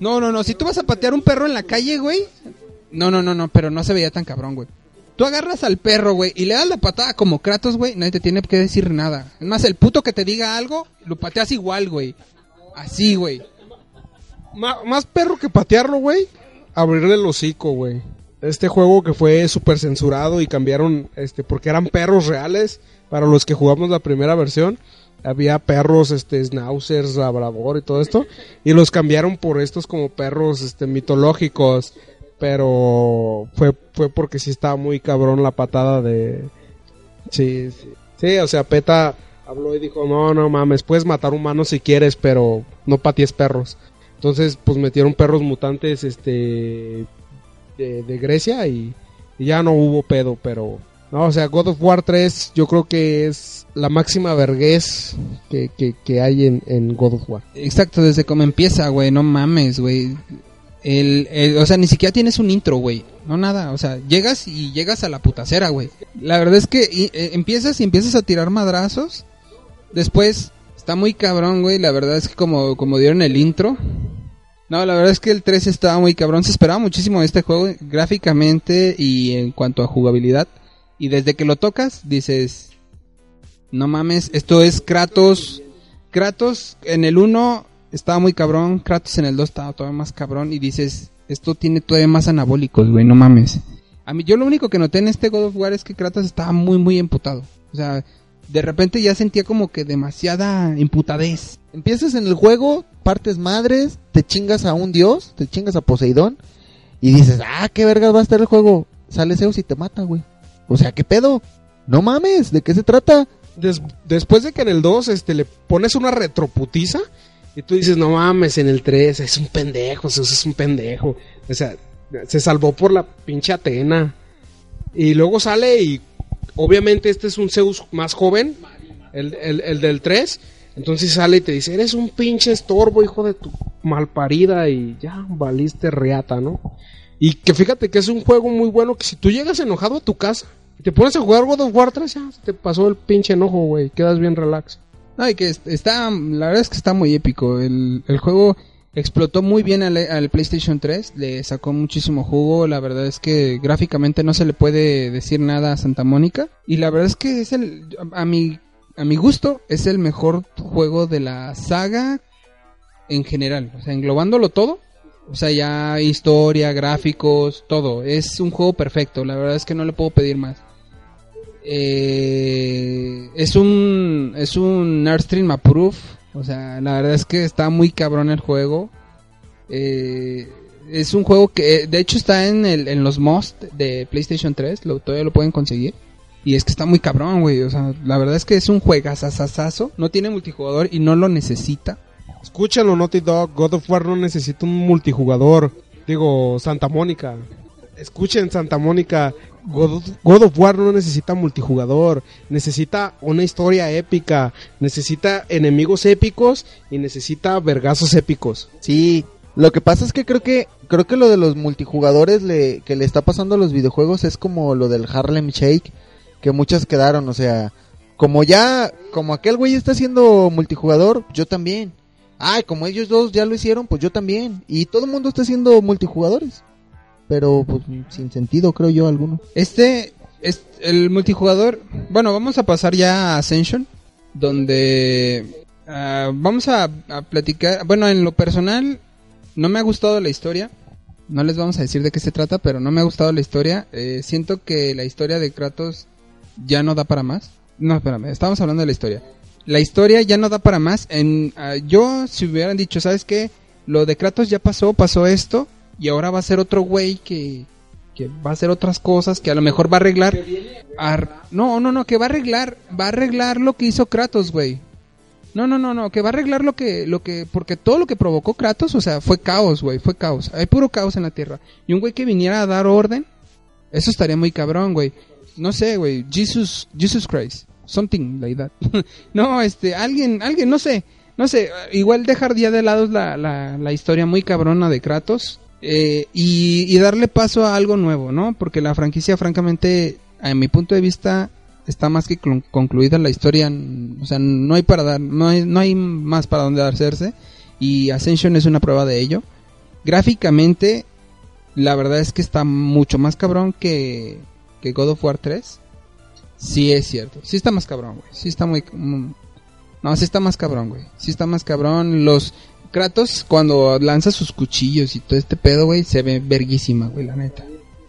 Speaker 5: No, no, no, si tú vas a patear un perro en la calle, güey. No, no, no, no, pero no se veía tan cabrón, güey. Tú agarras al perro, güey, y le das la patada como Kratos, güey, nadie te tiene que decir nada. Es más, el puto que te diga algo, lo pateas igual, güey. Así, güey.
Speaker 4: Más perro que patearlo, güey, abrirle el hocico, güey. Este juego que fue súper censurado y cambiaron, este, porque eran perros reales, para los que jugamos la primera versión, había perros, este, schnauzers, labrador y todo esto, y los cambiaron por estos como perros, este, mitológicos, pero fue, fue porque sí estaba muy cabrón la patada de, sí, sí, sí, o sea, PETA habló y dijo, no, no mames, puedes matar humanos si quieres, pero no patees perros. Entonces, pues metieron perros mutantes este de, de Grecia y, y ya no hubo pedo, pero No, o sea, God of War 3 yo creo que es la máxima vergüez que, que, que hay en, en God of War.
Speaker 5: Exacto, desde cómo empieza, güey, no mames, güey. El, o sea, ni siquiera tienes un intro, güey. No nada, o sea, llegas y llegas a la putacera, güey. La verdad es que eh, empiezas y empiezas a tirar madrazos. Después está muy cabrón, güey. La verdad es que como, como dieron el intro. No, la verdad es que el 3 estaba muy cabrón. Se esperaba muchísimo este juego gráficamente y en cuanto a jugabilidad. Y desde que lo tocas, dices, no mames, esto es Kratos. Kratos en el 1 estaba muy cabrón, Kratos en el 2 estaba todavía más cabrón y dices, esto tiene todavía más anabólicos, güey, no mames. A mí yo lo único que noté en este God of War es que Kratos estaba muy muy emputado. O sea, de repente ya sentía como que demasiada imputadez.
Speaker 2: Empiezas en el juego, partes madres, te chingas a un dios, te chingas a Poseidón y dices, ah, qué vergas va a estar el juego. Sale Zeus y te mata, güey. O sea, ¿qué pedo? No mames, ¿de qué se trata?
Speaker 4: Des- después de que en el 2 este, le pones una retroputiza y tú dices, no mames, en el 3 es un pendejo, Zeus es un pendejo. O sea, se salvó por la pinche Atena. Y luego sale y obviamente este es un Zeus más joven, el, el, el del 3. Entonces sale y te dice, eres un pinche estorbo, hijo de tu malparida y ya valiste reata, ¿no? Y que fíjate que es un juego muy bueno que si tú llegas enojado a tu casa y te pones a jugar God of War 3, ya te pasó el pinche enojo, güey, quedas bien relax.
Speaker 5: No, y que est- está, la verdad es que está muy épico. El, el juego explotó muy bien al, al PlayStation 3, le sacó muchísimo jugo. La verdad es que gráficamente no se le puede decir nada a Santa Mónica. Y la verdad es que es el, a, a mi, a mi gusto, es el mejor juego de la saga en general. O sea, englobándolo todo. O sea, ya historia, gráficos, todo. Es un juego perfecto. La verdad es que no le puedo pedir más. Eh, es un es un Nerdstream Approve. O sea, la verdad es que está muy cabrón el juego. Eh, es un juego que, de hecho, está en, el, en los most de PlayStation 3. Lo, todavía lo pueden conseguir. Y es que está muy cabrón, güey. O sea, la verdad es que es un juegazazazazo. No tiene multijugador y no lo necesita.
Speaker 4: Escúchalo, Naughty Dog, God of War no necesita un multijugador. Digo, Santa Mónica. Escuchen, Santa Mónica, God of, God of War no necesita multijugador. Necesita una historia épica. Necesita enemigos épicos y necesita vergazos épicos.
Speaker 2: Sí, lo que pasa es que creo que creo que lo de los multijugadores le, que le está pasando a los videojuegos es como lo del Harlem Shake, que muchas quedaron, o sea, como ya, como aquel güey está haciendo multijugador, yo también. Ay, como ellos dos ya lo hicieron, pues yo también. Y todo el mundo está haciendo multijugadores. Pero pues sin sentido, creo yo, alguno.
Speaker 5: Este es el multijugador. Bueno, vamos a pasar ya a Ascension, donde ah, vamos a, a platicar. Bueno, en lo personal, no me ha gustado la historia. No les vamos a decir de qué se trata, pero no me ha gustado la historia. Eh, siento que la historia de Kratos ya no da para más. No, espérame, estamos hablando de la historia. La historia ya no da para más. En, ah, yo, si hubieran dicho, ¿sabes qué? Lo de Kratos ya pasó, pasó esto, y ahora va a ser otro güey que, que va a hacer otras cosas, que a lo mejor va a arreglar... ar- no, no, no, que va a arreglar, va a arreglar lo que hizo Kratos, güey. No, no, no, no, que va a arreglar lo que, lo que, porque todo lo que provocó Kratos, o sea, fue caos, güey, fue caos. Hay puro caos en la tierra. Y un güey que viniera a dar orden, eso estaría muy cabrón, güey. No sé, güey, Jesus, Jesus Christ, something like that. no, este, alguien, alguien, no sé, no sé, igual dejar ya de lado la, la, la historia muy cabrona de Kratos eh, y, darle paso a algo nuevo, ¿no? Porque la franquicia, francamente, a mi punto de vista, está más que clu- concluida la historia, o sea, no hay para dar, no hay, no hay más para donde hacerse y Ascension es una prueba de ello. Gráficamente, la verdad es que está mucho más cabrón que, que God of War 3. Sí es cierto, sí está más cabrón, güey, sí está muy... no, sí está más cabrón, güey, sí está más cabrón. Los Kratos cuando lanza sus cuchillos y todo este pedo, güey, se ve verguísima, güey, la neta.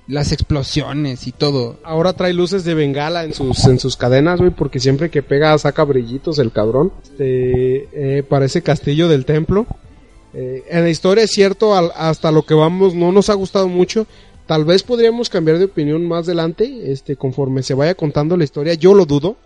Speaker 5: Las explosiones y todo.
Speaker 4: Ahora trae luces de bengala en sus, en sus cadenas, güey, porque siempre que pega saca brillitos el cabrón. Este, eh, parece castillo del templo. Eh, en la historia es cierto, al- hasta lo que vamos no nos ha gustado mucho. Tal vez podríamos cambiar de opinión más adelante, este, conforme se vaya contando la historia. Yo lo dudo.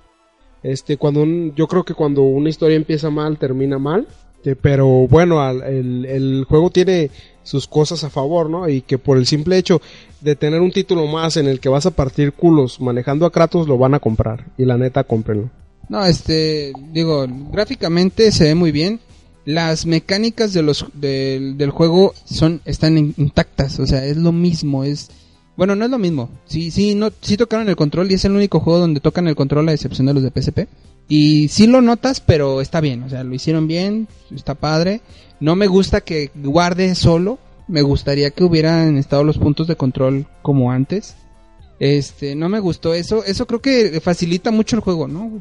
Speaker 4: Este, cuando un- yo creo que cuando una historia empieza mal, termina mal. Este, pero bueno, al- el, el juego tiene sus cosas a favor, ¿no? Y que por el simple hecho de tener un título más en el que vas a partir culos manejando a Kratos, lo van a comprar. Y la neta, cómprenlo.
Speaker 5: No, este, digo, gráficamente se ve muy bien. Las mecánicas de los del, del juego son están in- intactas, o sea, es lo mismo, es bueno, no es lo mismo. Sí, sí, no, sí tocaron el control y es el único juego donde tocan el control a excepción de los de PSP. Y sí lo notas, pero está bien, o sea, lo hicieron bien, está padre. No me gusta que guarde solo, me gustaría que hubieran estado los puntos de control como antes. Este, no me gustó eso, eso creo que facilita mucho el juego, ¿no?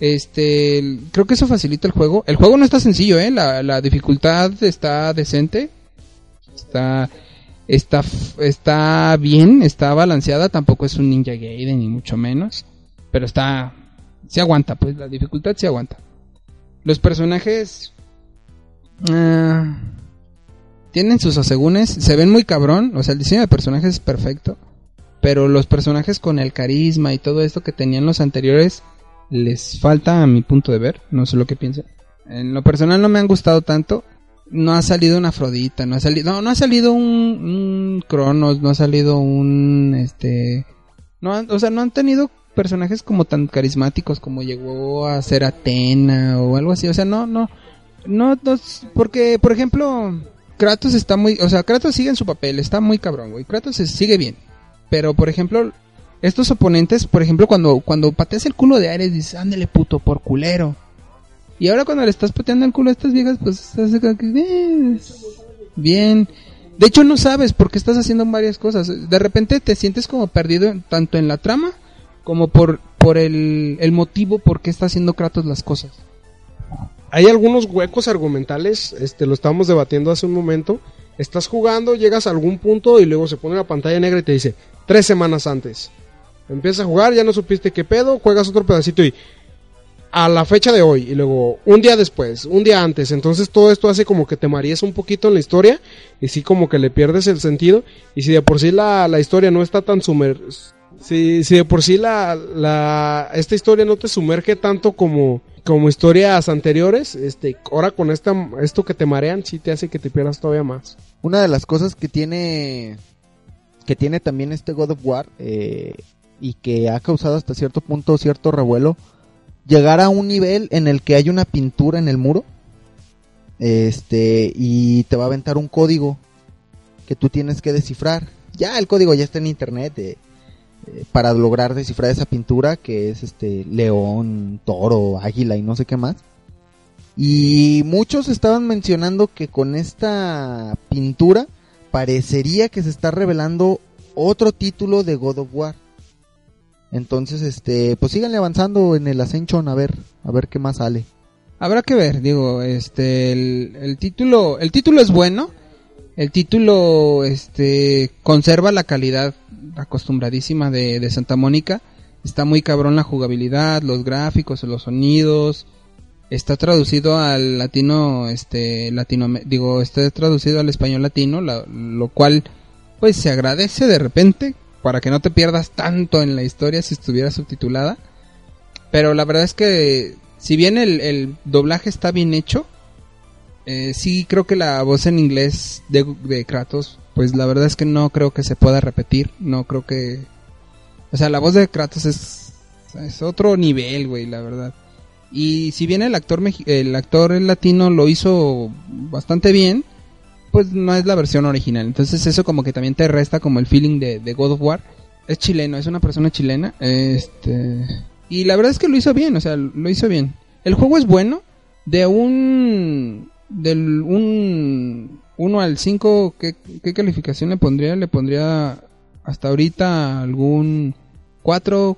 Speaker 5: Este, creo que eso facilita el juego. El juego no está sencillo, ¿eh? La, dificultad está decente. Está, está, está bien, está balanceada. Tampoco es un Ninja Gaiden, ni mucho menos. Pero está, se aguanta, pues la dificultad se aguanta. Los personajes, ah, tienen sus asegúnes, se ven muy cabrón. O sea, el diseño de personajes es perfecto. Pero los personajes con el carisma y todo esto que tenían los anteriores les falta a mi punto de ver, no sé lo que piensen. En lo personal no me han gustado tanto. No ha salido una Afrodita, no ha salido, no, ha salido un, Cronos, no ha salido un este no o sea, no han tenido personajes como tan carismáticos como llegó a ser Atena o algo así, o sea, no no no, no porque por ejemplo Kratos está muy, o sea, Kratos sigue en su papel, está muy cabrón, güey. Kratos sigue bien. Pero por ejemplo, estos oponentes, por ejemplo, cuando, cuando pateas el culo de Ares, dices, ándale puto, por culero. Y ahora cuando le estás pateando el culo a estas viejas, pues estás "Eh, bien. De hecho, no sabes por qué estás haciendo varias cosas. De repente te sientes como perdido tanto en la trama como por, por el, el motivo por qué está haciendo Kratos las cosas.
Speaker 4: Hay algunos huecos argumentales, este, lo estábamos debatiendo hace un momento. Estás jugando, llegas a algún punto y luego se pone la pantalla negra y te dice, tres semanas antes. Empiezas a jugar, ya no supiste qué pedo, juegas otro pedacito y a la fecha de hoy y luego un día después, un día antes. Entonces todo esto hace como que te marees un poquito en la historia y sí como que le pierdes el sentido. Y si de por sí la, la historia no está tan sumer... Si, si de por sí la, la, esta historia no te sumerge tanto como, como historias anteriores, este, ahora con esta, esto que te marean sí te hace que te pierdas todavía más.
Speaker 2: Una de las cosas que tiene que tiene también este God of War eh, y que ha causado hasta cierto punto cierto revuelo, llegar a un nivel en el que hay una pintura en el muro, este y te va a aventar un código que tú tienes que descifrar. Ya el código ya está en internet eh, eh, para lograr descifrar esa pintura que es este león, toro, águila y no sé qué más. Y muchos estaban mencionando que con esta pintura parecería que se está revelando otro título de God of War. Entonces, este, pues síganle avanzando en el Ascension a ver, a ver qué más sale.
Speaker 5: Habrá que ver, digo, este, el, título, el título es bueno, el título, este, conserva la calidad acostumbradísima de, de Santa Mónica, está muy cabrón la jugabilidad, los gráficos, los sonidos, está traducido al latino, este, latino, digo, está traducido al español latino, la- lo cual, pues se agradece de repente, para que no te pierdas tanto en la historia si estuviera subtitulada. Pero la verdad es que si bien el, el doblaje está bien hecho, eh, sí creo que la voz en inglés de, Kratos, pues la verdad es que no creo que se pueda repetir. No creo que... O sea, la voz de Kratos es, es otro nivel, güey, la verdad. Y si bien el actor, el actor latino lo hizo bastante bien, pues no es la versión original. Entonces eso como que también te resta como el feeling de, God of War. Es chileno, es una persona chilena. Este... Y la verdad es que lo hizo bien, o sea, lo hizo bien. El juego es bueno. De un... Del un 1 al 5, ¿qué, ¿qué calificación le pondría? Le pondría hasta ahorita algún 4...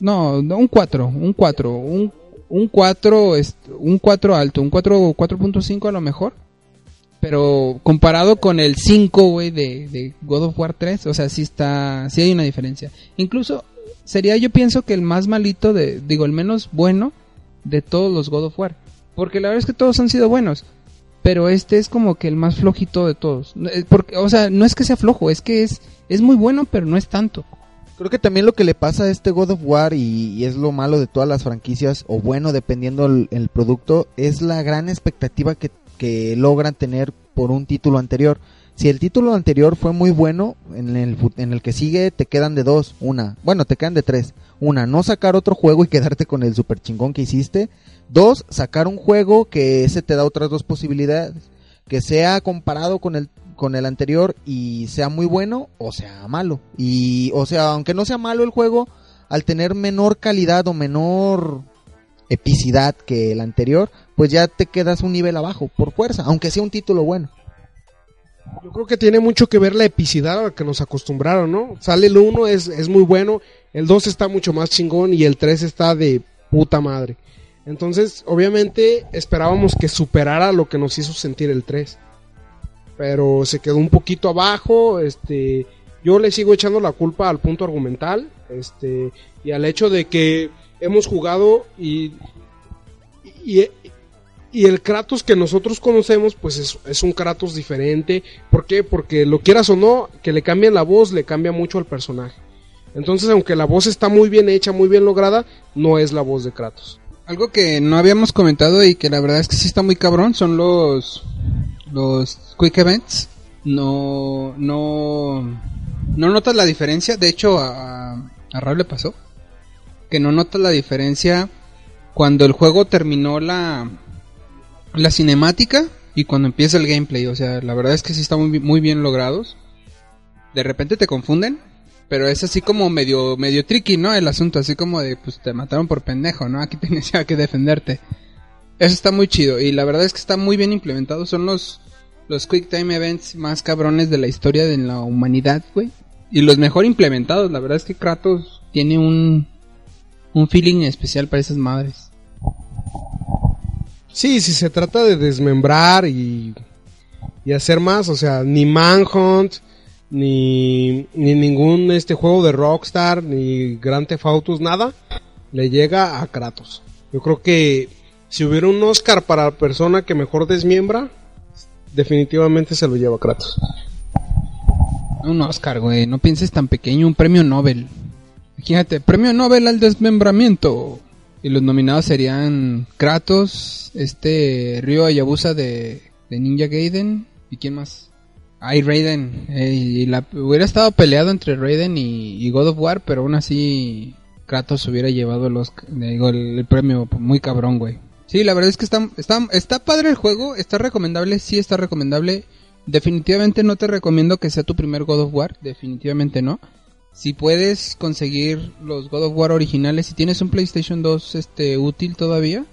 Speaker 5: No, un 4, un 4, un, un 4, es- un 4 alto, un 4, 4.5 a lo mejor. Pero comparado con el 5, güey, de, de God of War 3, o sea, sí está, sí hay una diferencia. Incluso sería yo pienso que el más malito de, digo, el menos bueno de todos los God of War. Porque la verdad es que todos han sido buenos. Pero este es como que el más flojito de todos. Eh, Porque, o sea, no es que sea flojo, es que es, es muy bueno, pero no es tanto.
Speaker 2: Creo que también lo que le pasa a este God of War y, y es lo malo de todas las franquicias, o bueno, dependiendo el, el producto, es la gran expectativa que, que logran tener por un título anterior. Si el título anterior fue muy bueno, en el, en el que sigue te quedan de dos, una, bueno, te quedan de tres. Una, no sacar otro juego y quedarte con el super chingón que hiciste. Dos, sacar un juego que ese te da otras dos posibilidades. Que sea comparado con el, con el anterior y sea muy bueno o sea malo. Y, o sea, aunque no sea malo el juego, al tener menor calidad o menor epicidad que el anterior, pues ya te quedas un nivel abajo, por fuerza, aunque sea un título bueno.
Speaker 4: Yo creo que tiene mucho que ver la epicidad a la que nos acostumbraron, ¿no? Sale el 1, es, es muy bueno, el 2 está mucho más chingón y el 3 está de puta madre. Entonces, obviamente, esperábamos que superara lo que nos hizo sentir el 3. Pero se quedó un poquito abajo, este... Yo le sigo echando la culpa al punto argumental, este... Y al hecho de que hemos jugado y... Y, el Kratos que nosotros conocemos, pues es, es un Kratos diferente. ¿Por qué? Porque lo quieras o no, que le cambien la voz, le cambia mucho al personaje. Entonces, aunque la voz está muy bien hecha, muy bien lograda, no es la voz de Kratos.
Speaker 5: Algo que no habíamos comentado y que la verdad es que sí está muy cabrón son los los quick events. No no no notas la diferencia, de hecho a, a Raúl le pasó que no notas la diferencia cuando el juego terminó la la cinemática y cuando empieza el gameplay, o sea, la verdad es que sí están muy, muy bien logrados. De repente te confunden, pero es así como medio medio tricky, ¿no? El asunto, así como de, pues te mataron por pendejo, ¿no? Aquí tienes que defenderte. Eso está muy chido y la verdad es que está muy bien implementado. Son los los quick time events más cabrones de la historia de la humanidad, güey. Y los mejor implementados. La verdad es que Kratos tiene un un feeling especial para esas madres.
Speaker 4: Sí, si se trata de desmembrar y, y hacer más, o sea, ni Manhunt, ni, ni ningún este juego de Rockstar, ni Grand Theft Autos, nada, le llega a Kratos. Yo creo que si hubiera un Oscar para la persona que mejor desmiembra, definitivamente se lo lleva Kratos.
Speaker 5: Un Oscar, güey. No pienses tan pequeño. Un premio Nobel. Imagínate, premio Nobel al desmembramiento. Y los nominados serían Kratos, este Ryo Hayabusa de, de Ninja Gaiden. ¿Y quién más? Ay, Raiden. La, hubiera estado peleado entre Raiden y, God of War, pero aún así Kratos hubiera llevado los, el, el premio muy cabrón, güey. Sí, la verdad es que está, está, está padre el juego, está recomendable, sí está recomendable. Definitivamente no te recomiendo que sea tu primer God of War, definitivamente no. Si puedes conseguir los God of War originales, si tienes un PlayStation 2 este útil todavía,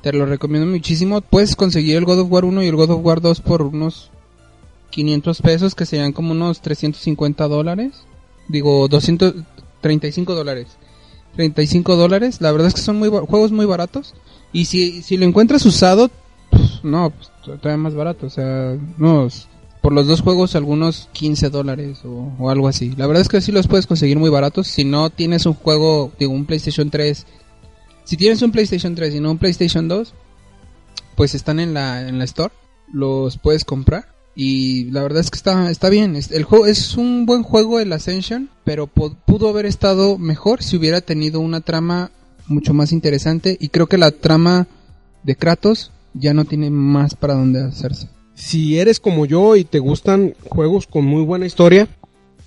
Speaker 5: te lo recomiendo muchísimo. Puedes conseguir el God of War 1 y el God of War 2 por unos 500 pesos, que serían como unos 350 dólares. Digo, 235 dólares. 35 dólares, la verdad es que son muy juegos muy baratos. Y si, si lo encuentras usado, pues, no, pues todavía más barato. O sea, no, s- por los dos juegos algunos 15 dólares o, algo así. La verdad es que sí los puedes conseguir muy baratos. Si no tienes un juego, digo, un PlayStation 3. Si tienes un PlayStation 3 y no un PlayStation 2, pues están en la, en la store. Los puedes comprar. Y la verdad es que está, está bien. El juego es un buen juego el Ascension, pero pu- pudo haber estado mejor si hubiera tenido una trama mucho más interesante. Y creo que la trama de Kratos ya no tiene más para dónde hacerse.
Speaker 4: Si eres como yo y te gustan juegos con muy buena historia,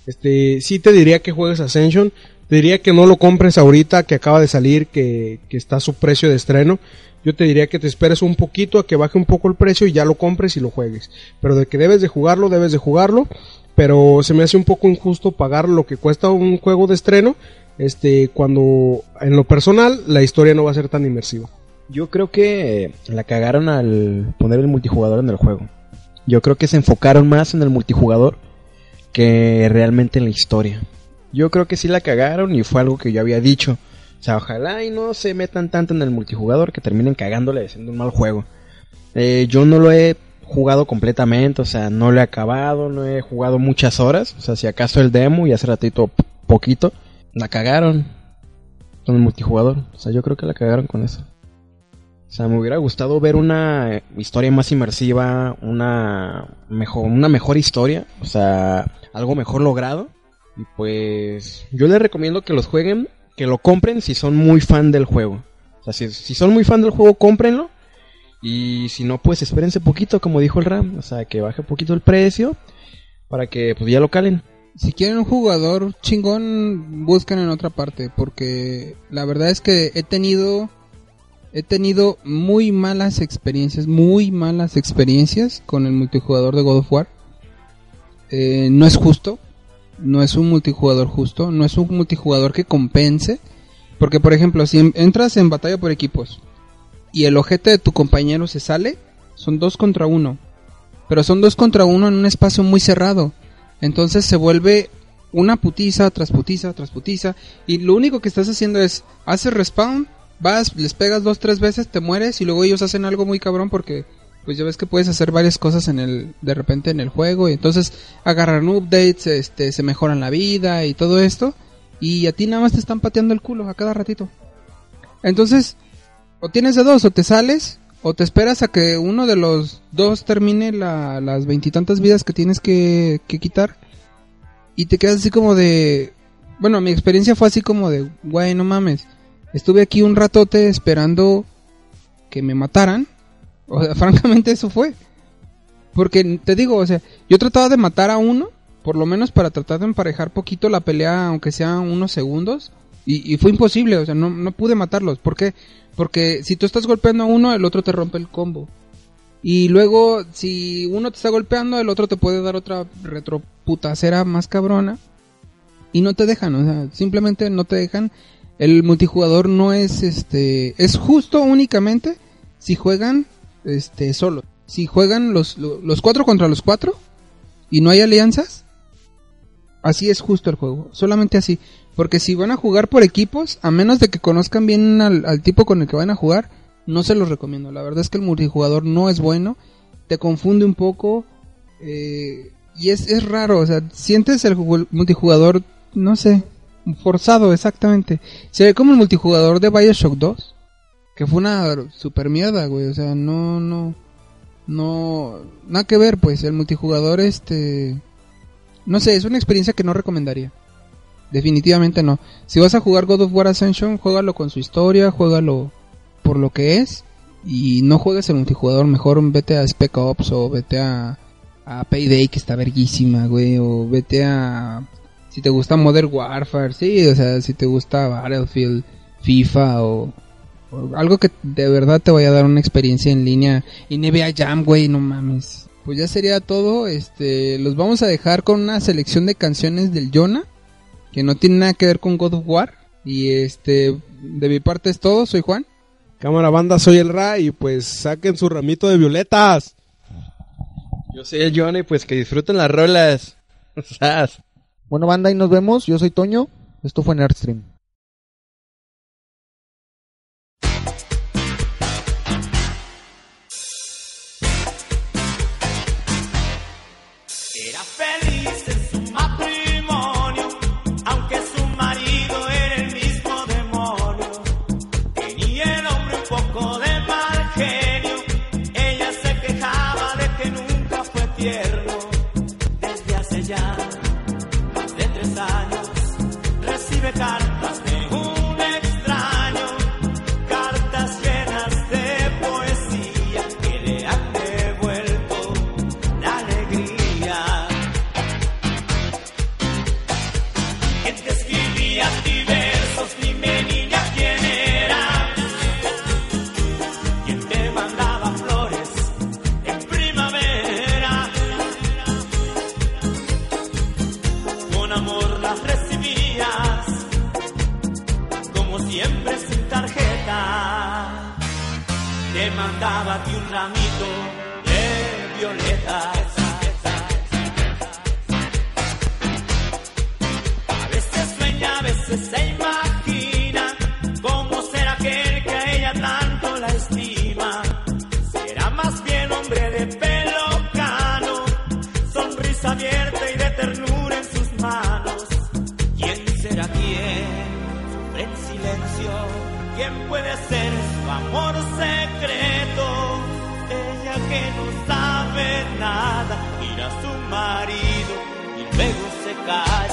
Speaker 4: este, sí te diría que juegues Ascension. Te diría que no lo compres ahorita que acaba de salir, que, que está a su precio de estreno. Yo te diría que te esperes un poquito a que baje un poco el precio y ya lo compres y lo juegues. Pero de que debes de jugarlo, debes de jugarlo. Pero se me hace un poco injusto pagar lo que cuesta un juego de estreno. Este, cuando en lo personal la historia no va a ser tan inmersiva.
Speaker 3: Yo creo que la cagaron al poner el multijugador en el juego. Yo creo que se enfocaron más en el multijugador que realmente en la historia. Yo creo que sí la cagaron y fue algo que yo había dicho. O sea, ojalá y no se metan tanto en el multijugador que terminen cagándole haciendo un mal juego. Eh, yo no lo he jugado completamente, o sea, no lo he acabado, no he jugado muchas horas. O sea, si acaso el demo y hace ratito poquito, la cagaron con el multijugador. O sea, yo creo que la cagaron con eso. Sea, me hubiera gustado ver una historia más inmersiva, una mejor, una mejor historia, o sea, algo mejor logrado. Y pues yo les recomiendo que los jueguen, que lo compren si son muy fan del juego. O sea, si, si son muy fan del juego, cómprenlo. Y si no, pues espérense poquito, como dijo el Ram. O sea, que baje poquito el precio para que pues ya lo calen.
Speaker 5: Si quieren un jugador chingón, buscan en otra parte, porque la verdad es que he tenido he tenido muy malas experiencias, muy malas experiencias con el multijugador de God of War. Eh, no es justo, no es un multijugador justo, no es un multijugador que compense, porque por ejemplo, si en- entras en batalla por equipos y el ojete de tu compañero se sale, son dos contra uno, pero son dos contra uno en un espacio muy cerrado. Entonces se vuelve una putiza tras putiza tras putiza. Y lo único que estás haciendo es, haces respawn, vas, les pegas dos, tres veces, te mueres y luego ellos hacen algo muy cabrón porque pues ya ves que puedes hacer varias cosas en el, de repente en el juego y entonces agarran updates, este, se mejoran la vida y todo esto y a ti nada más te están pateando el culo a cada ratito. Entonces, o tienes de dos, o te sales, o te esperas a que uno de los dos termine la- las veintitantas vidas que tienes que, que quitar. Y te quedas así como de... Bueno, mi experiencia fue así como de, güey, no mames. Estuve aquí un ratote esperando que me mataran. O sea, francamente eso fue. Porque te digo, o sea, yo trataba de matar a uno, por lo menos para tratar de emparejar poquito la pelea, aunque sea unos segundos. Y, fue imposible, o sea, no, no pude matarlos. ¿Por qué? Porque si tú estás golpeando a uno, el otro te rompe el combo. Y luego, si uno te está golpeando, el otro te puede dar otra retroputacera más cabrona. Y no te dejan, o sea, simplemente no te dejan. El multijugador no es este. Es justo únicamente si juegan este solo. Si juegan los, lo- los cuatro contra los cuatro y no hay alianzas, así es justo el juego. Solamente así. Porque si van a jugar por equipos, a menos de que conozcan bien al, al tipo con el que van a jugar, no se los recomiendo. La verdad es que el multijugador no es bueno. Te confunde un poco. eh, y es, es raro. O sea, sientes el multijugador, no sé, forzado, exactamente. Se ve como el multijugador de Bioshock 2. Que fue una super mierda, güey. O sea, no, no. No. Nada que ver, pues. El multijugador, este. No sé, es una experiencia que no recomendaría. Definitivamente no. Si vas a jugar God of War Ascension, juégalo con su historia, juégalo por lo que es. Y no juegues el multijugador, mejor vete a Spec Ops o vete a, a Payday que está verguísima, güey. O vete a... Si te gusta Modern Warfare, sí, o sea, si te gusta Battlefield, FIFA o, o algo que de verdad te vaya a dar una experiencia en línea. Y NBA Jam, güey, no mames. Pues ya sería todo, este, los vamos a dejar con una selección de canciones del Jonah que no tiene nada que ver con God of War. Y este, de mi parte es todo, soy Juan.
Speaker 4: Cámara banda, soy el Ra y pues saquen su ramito de violetas.
Speaker 3: Yo soy el Johnny, pues que disfruten las rolas.
Speaker 2: Bueno, banda, y nos vemos. Yo soy Toño. Esto fue Nerdstream.
Speaker 6: Ti un ramito de violetas. A veces sueña, a veces se imagina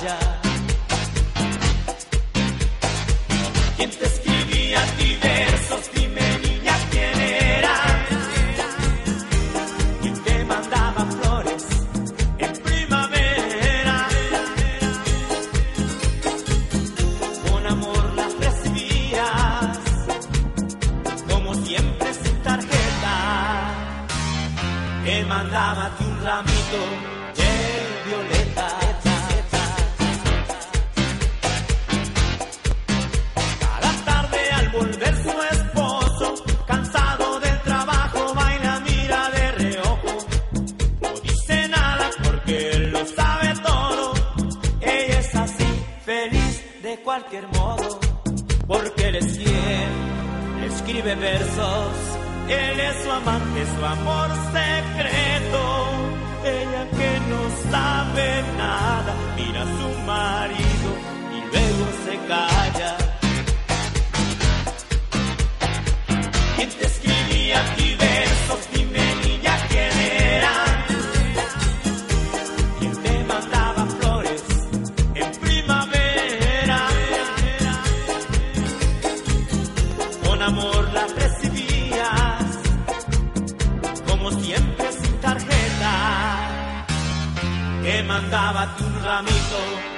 Speaker 6: Yeah. como siempre sin tarjeta, que mandaba
Speaker 7: tu ramito.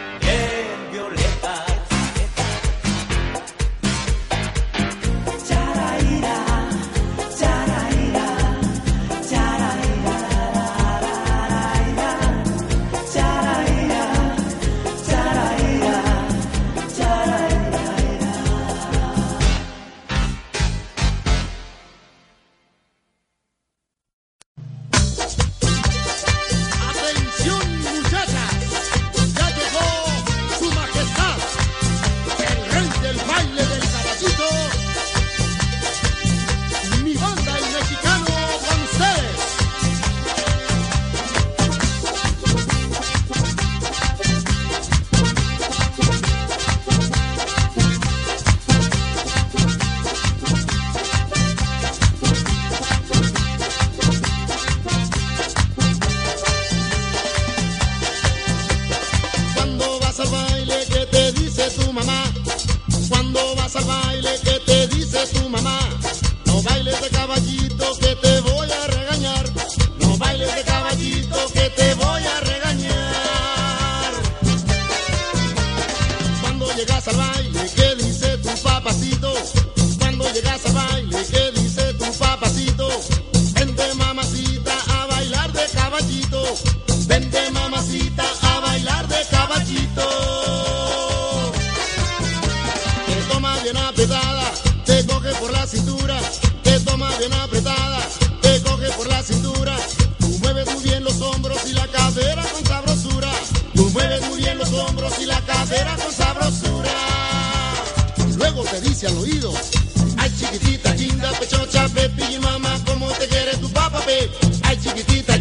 Speaker 7: Ay, chiquitita, chinga, pechocha, pepi, mamá, ¿cómo te quiere tu papá, pe? Ay, chiquitita,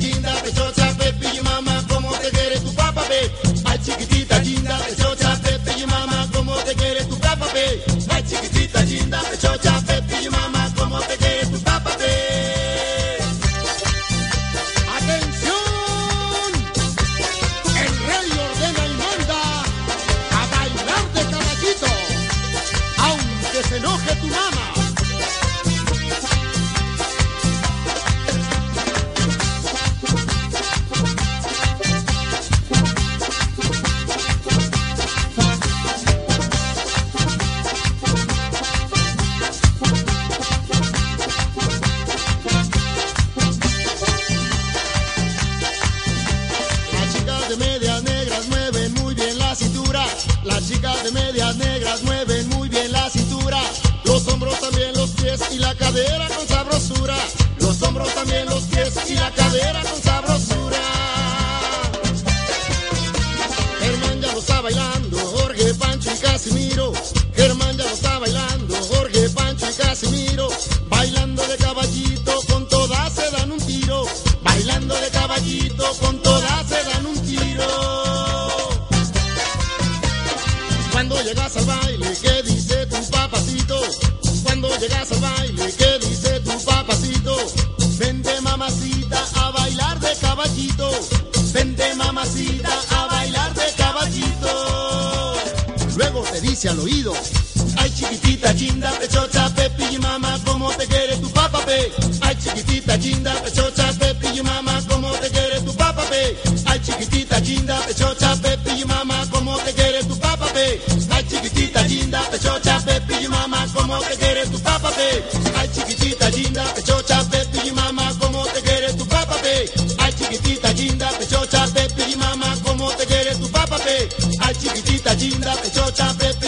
Speaker 7: papá, pe? Ay, chiquitita, linda, pechocha, pepi y mamá, ¿cómo te quiere tu papá, pe? Ay, chiquitita, linda, pechocha, pepi y mamá, ¿cómo te quiere tu papá, pe? Ay, chiquitita, linda, pechocha, pepi y mamá, ¿cómo te quiere tu papá, pe? Ay, chiquitita, linda, pechocha, pepi